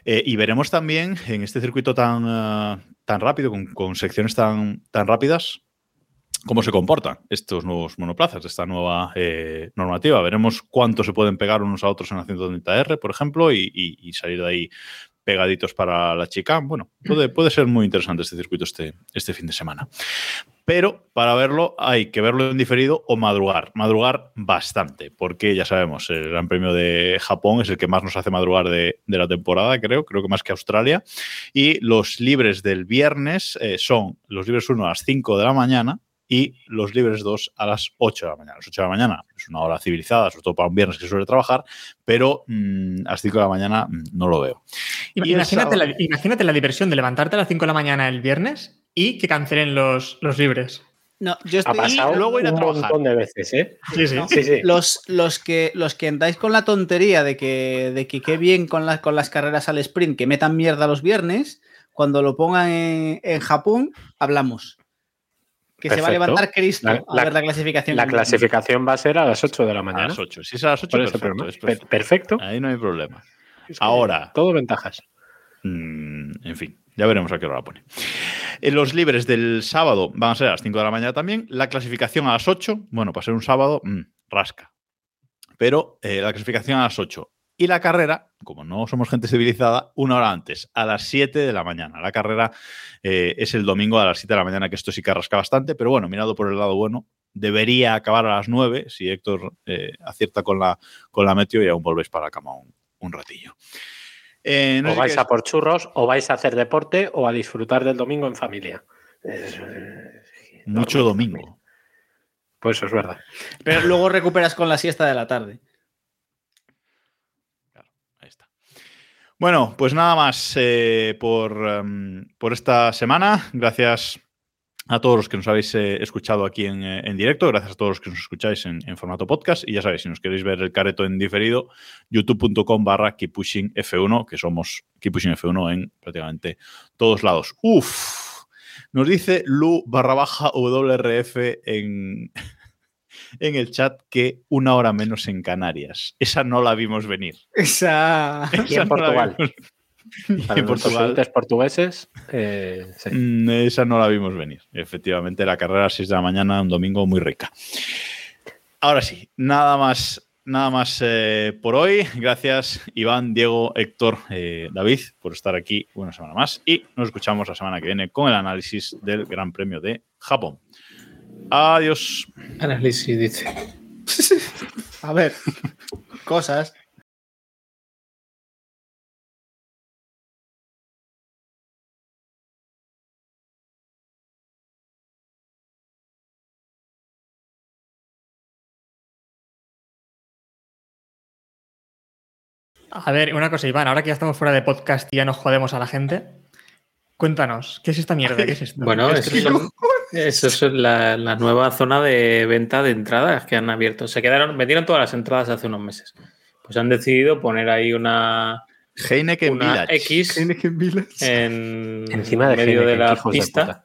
[SPEAKER 4] Eh, y veremos también en este circuito tan, eh, tan rápido, con, secciones tan, tan rápidas, cómo se comportan estos nuevos monoplazas, esta nueva eh, normativa. Veremos cuánto se pueden pegar unos a otros en la 130R, por ejemplo, y salir de ahí pegaditos para la chica. Bueno, puede, puede ser muy interesante este circuito este, este fin de semana. Pero para verlo hay que verlo en diferido o madrugar. Madrugar bastante, porque ya sabemos, el Gran Premio de Japón es el que más nos hace madrugar de, la temporada, creo, creo que más que Australia. Y los libres del viernes eh, son los libres 1 a las 5 de la mañana y los libres 2 a las 8 de la mañana. A las 8 de la mañana es una hora civilizada, sobre todo para un viernes que se suele trabajar, pero mmm, a las 5 de la mañana mmm, no lo veo.
[SPEAKER 6] Imagínate, sábado... la, imagínate la diversión de levantarte a las 5 de la mañana el viernes y que cancelen los, los libres.
[SPEAKER 5] No, yo estoy
[SPEAKER 8] ha pasado
[SPEAKER 5] luego ir a
[SPEAKER 8] un
[SPEAKER 5] trabajar.
[SPEAKER 8] montón de veces, ¿eh?
[SPEAKER 6] Sí, sí.
[SPEAKER 5] ¿no?
[SPEAKER 8] Sí, sí.
[SPEAKER 5] Los, los, que, los que andáis con la tontería de que, de que qué bien con, la, con las carreras al sprint, que metan mierda los viernes, cuando lo pongan en, en Japón, hablamos. Que
[SPEAKER 8] Perfecto.
[SPEAKER 5] se va a levantar Cristo
[SPEAKER 8] La-
[SPEAKER 5] a ver la clasificación.
[SPEAKER 8] La clasificación va a ser a las 8 de la
[SPEAKER 4] A
[SPEAKER 8] mañana.
[SPEAKER 4] las 8. Si es a las 8,
[SPEAKER 8] Por ese
[SPEAKER 4] perfecto,
[SPEAKER 8] problema.
[SPEAKER 4] es
[SPEAKER 8] Per-
[SPEAKER 4] perfecto.
[SPEAKER 8] Perfecto.
[SPEAKER 4] Ahí no hay problema.
[SPEAKER 8] Es que
[SPEAKER 4] Ahora,
[SPEAKER 8] Todo ventajas.
[SPEAKER 4] Mm, en fin, ya veremos a qué hora la pone. Eh, Los libres del sábado van a ser a las 5 de la mañana también. La clasificación a las 8, bueno, para ser un sábado, mm, rasca. Pero eh, la clasificación a las 8. Y la carrera, como no somos gente civilizada, una hora antes, a las 7 de la mañana. La carrera eh, es el domingo a las 7 de la mañana, que esto sí que rasca bastante, pero bueno, mirado por el lado bueno, debería acabar a las 9 si Héctor eh, acierta con la, con la meteo y aún volvéis para la cama un, un ratillo. Eh, no
[SPEAKER 8] o vais a por churros, o vais a hacer deporte, o a disfrutar del domingo en familia. Es,
[SPEAKER 4] Mucho domingo.
[SPEAKER 8] Pues eso es verdad.
[SPEAKER 5] Pero luego recuperas con la siesta de la tarde.
[SPEAKER 4] Ahí está. Bueno, pues nada más eh, por, um, por esta semana. Gracias a todos los que nos habéis eh, escuchado aquí en, eh, en, directo. Gracias a todos los que nos escucháis en, formato podcast. Y ya sabéis, si nos queréis ver el careto en diferido, youtube.com barra keeppushingf1, que somos keeppushingf1 en prácticamente todos lados. Uf. Nos dice Lu barra baja WRF en, en el chat que una hora menos en Canarias. Esa no la vimos venir.
[SPEAKER 5] Esa.
[SPEAKER 8] Y en Portugal.
[SPEAKER 4] No
[SPEAKER 8] Para
[SPEAKER 4] en Portugal.
[SPEAKER 8] portugueses, eh, sí.
[SPEAKER 4] Mm, Esa no la vimos venir. Efectivamente, la carrera a las 6 de la mañana, un domingo muy rica. Ahora sí, nada más, nada más eh, por hoy. Gracias, Iván, Diego, Héctor, eh, David, por estar aquí una semana más. Y nos escuchamos la semana que viene con el análisis del Gran Premio de Japón. Adiós.
[SPEAKER 7] Análisis, dice.
[SPEAKER 5] A ver, cosas.
[SPEAKER 6] A ver, una cosa, Iván, ahora que ya estamos fuera de podcast y ya nos jodemos a la gente, cuéntanos, ¿qué es esta mierda? ¿Qué es esto?
[SPEAKER 7] Bueno,
[SPEAKER 6] ¿Qué
[SPEAKER 7] eso
[SPEAKER 6] es
[SPEAKER 7] son, eso es la, la, nueva zona de venta de entradas que han abierto. Se quedaron, vendieron todas las entradas hace unos meses. Pues han decidido poner ahí una,
[SPEAKER 4] Heineken
[SPEAKER 7] una
[SPEAKER 4] Village.
[SPEAKER 7] X
[SPEAKER 5] Heineken Village.
[SPEAKER 7] en
[SPEAKER 8] Encima de
[SPEAKER 7] medio
[SPEAKER 8] Heineken,
[SPEAKER 7] de la
[SPEAKER 8] de
[SPEAKER 7] pista.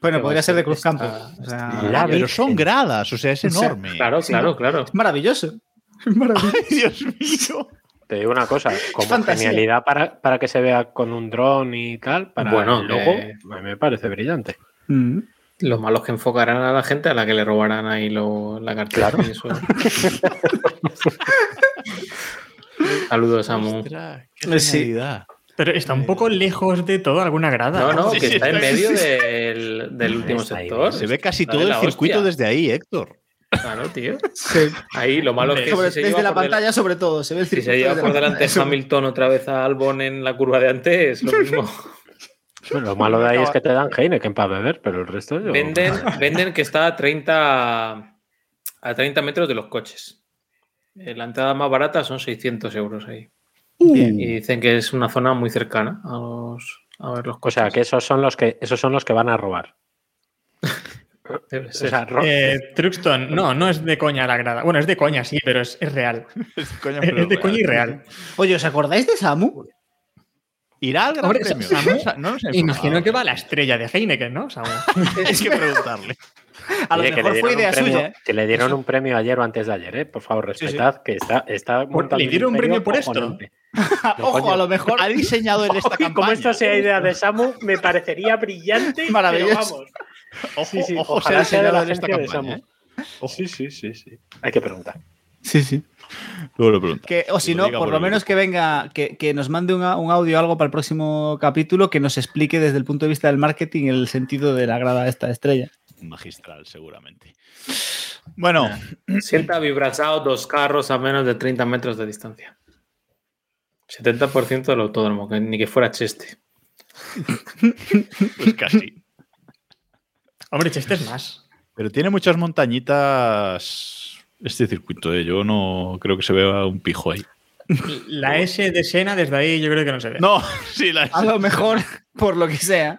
[SPEAKER 5] Bueno, podría ser de
[SPEAKER 7] ser
[SPEAKER 5] Cruzcampo.
[SPEAKER 7] esta-
[SPEAKER 5] O sea,
[SPEAKER 8] La
[SPEAKER 4] Pero son gradas, o sea, es
[SPEAKER 5] O sea,
[SPEAKER 4] enorme.
[SPEAKER 7] Claro, claro, claro.
[SPEAKER 5] es maravilloso. Es maravilloso.
[SPEAKER 4] Ay, Dios mío.
[SPEAKER 8] Te digo una cosa, como
[SPEAKER 5] fantasía.
[SPEAKER 8] genialidad para, para que se vea con un dron y tal, para
[SPEAKER 7] Bueno,
[SPEAKER 8] el logo,
[SPEAKER 7] eh,
[SPEAKER 8] a mí me parece brillante.
[SPEAKER 5] Mm.
[SPEAKER 7] Lo malo es que enfocarán a la gente a la que le robarán ahí lo- la cartera.
[SPEAKER 8] Claro.
[SPEAKER 7] y eso. Saludos, Samu.
[SPEAKER 4] Ostras, qué
[SPEAKER 5] Sí.
[SPEAKER 4] genialidad.
[SPEAKER 6] Pero está un poco lejos de todo, alguna grada.
[SPEAKER 7] No, no, que
[SPEAKER 4] sí,
[SPEAKER 7] está en medio
[SPEAKER 4] sí, sí.
[SPEAKER 7] del, del último sector.
[SPEAKER 4] Se ve casi
[SPEAKER 7] Está
[SPEAKER 4] todo el circuito
[SPEAKER 7] hostia.
[SPEAKER 4] desde ahí, Héctor.
[SPEAKER 7] Claro, tío.
[SPEAKER 5] Sí.
[SPEAKER 7] Ahí lo malo es que
[SPEAKER 5] Sobre-
[SPEAKER 7] si se
[SPEAKER 5] desde
[SPEAKER 7] lleva
[SPEAKER 5] la
[SPEAKER 7] del-
[SPEAKER 5] pantalla, sobre todo, se ve el
[SPEAKER 7] Si
[SPEAKER 5] circuito.
[SPEAKER 7] se lleva por
[SPEAKER 5] la
[SPEAKER 7] delante. Hamilton otra vez a Albon en la curva de antes, lo mismo.
[SPEAKER 8] Bueno, lo malo de ahí es que te dan Heineken para beber, pero el resto yo...
[SPEAKER 7] Venden, venden que está a 30, a 30 metros de los coches. Eh, La entrada más barata son 600 euros ahí.
[SPEAKER 5] Bien.
[SPEAKER 7] Y dicen que es una zona muy cercana a, los, a ver los
[SPEAKER 8] O
[SPEAKER 7] coches.
[SPEAKER 8] sea, que esos son los que esos son los que van a robar.
[SPEAKER 7] Debe
[SPEAKER 8] O sea,
[SPEAKER 6] Eh, Truxton, no, no es de coña la grada. Bueno, es de coña, sí, pero es, es real. Es,
[SPEAKER 4] pero
[SPEAKER 6] es de coña y real.
[SPEAKER 5] Oye, ¿os acordáis de Samu?
[SPEAKER 4] ¿Irá al Gran
[SPEAKER 6] Hombre,
[SPEAKER 4] Premio?
[SPEAKER 6] Samu,
[SPEAKER 4] No nos ha- no nos ha
[SPEAKER 6] Imagino que va a la estrella de Heineken, ¿no? Samu?
[SPEAKER 4] Hay que preguntarle.
[SPEAKER 5] A lo
[SPEAKER 8] Oye,
[SPEAKER 5] mejor
[SPEAKER 8] le
[SPEAKER 5] fue
[SPEAKER 8] dieron
[SPEAKER 5] idea
[SPEAKER 8] un premio-
[SPEAKER 5] suya. ¿eh?
[SPEAKER 8] Que le dieron un premio ayer o antes de ayer, ¿eh? Por favor, respetad que está, está montando
[SPEAKER 6] ¿le dieron un premio por esto?
[SPEAKER 5] Ojo, a lo mejor.
[SPEAKER 4] Ha diseñado en esta
[SPEAKER 8] Oye,
[SPEAKER 4] campaña.
[SPEAKER 8] como esto sea idea de Samu, me parecería brillante. pero
[SPEAKER 5] Maravilloso.
[SPEAKER 8] vamos.
[SPEAKER 4] Ojo,
[SPEAKER 8] Sí, sí,
[SPEAKER 4] ojo, se
[SPEAKER 8] ojalá
[SPEAKER 4] ha
[SPEAKER 8] sea de la
[SPEAKER 4] diseñado en esta campaña.
[SPEAKER 8] Samu. Sí, sí, sí, sí. Hay que preguntar.
[SPEAKER 5] Sí, sí.
[SPEAKER 4] Luego lo pregunto.
[SPEAKER 5] Que, o si no, por lo menos que venga, que, que nos mande un, un audio o algo para el próximo capítulo que nos explique desde el punto de vista del marketing el sentido de la grada de esta estrella.
[SPEAKER 4] Magistral, seguramente. Bueno,
[SPEAKER 7] Sienta vibrazado dos carros a menos de 30 metros de distancia. 70% del autódromo, que ni que fuera Cheste.
[SPEAKER 4] pues casi.
[SPEAKER 6] Hombre, Cheste es más.
[SPEAKER 4] Pero tiene muchas montañitas este circuito, ¿eh? Yo no creo que se vea un pijo ahí.
[SPEAKER 6] La S de Sena desde ahí yo creo que no se ve.
[SPEAKER 4] No, sí, la
[SPEAKER 5] A lo mejor, por lo que sea.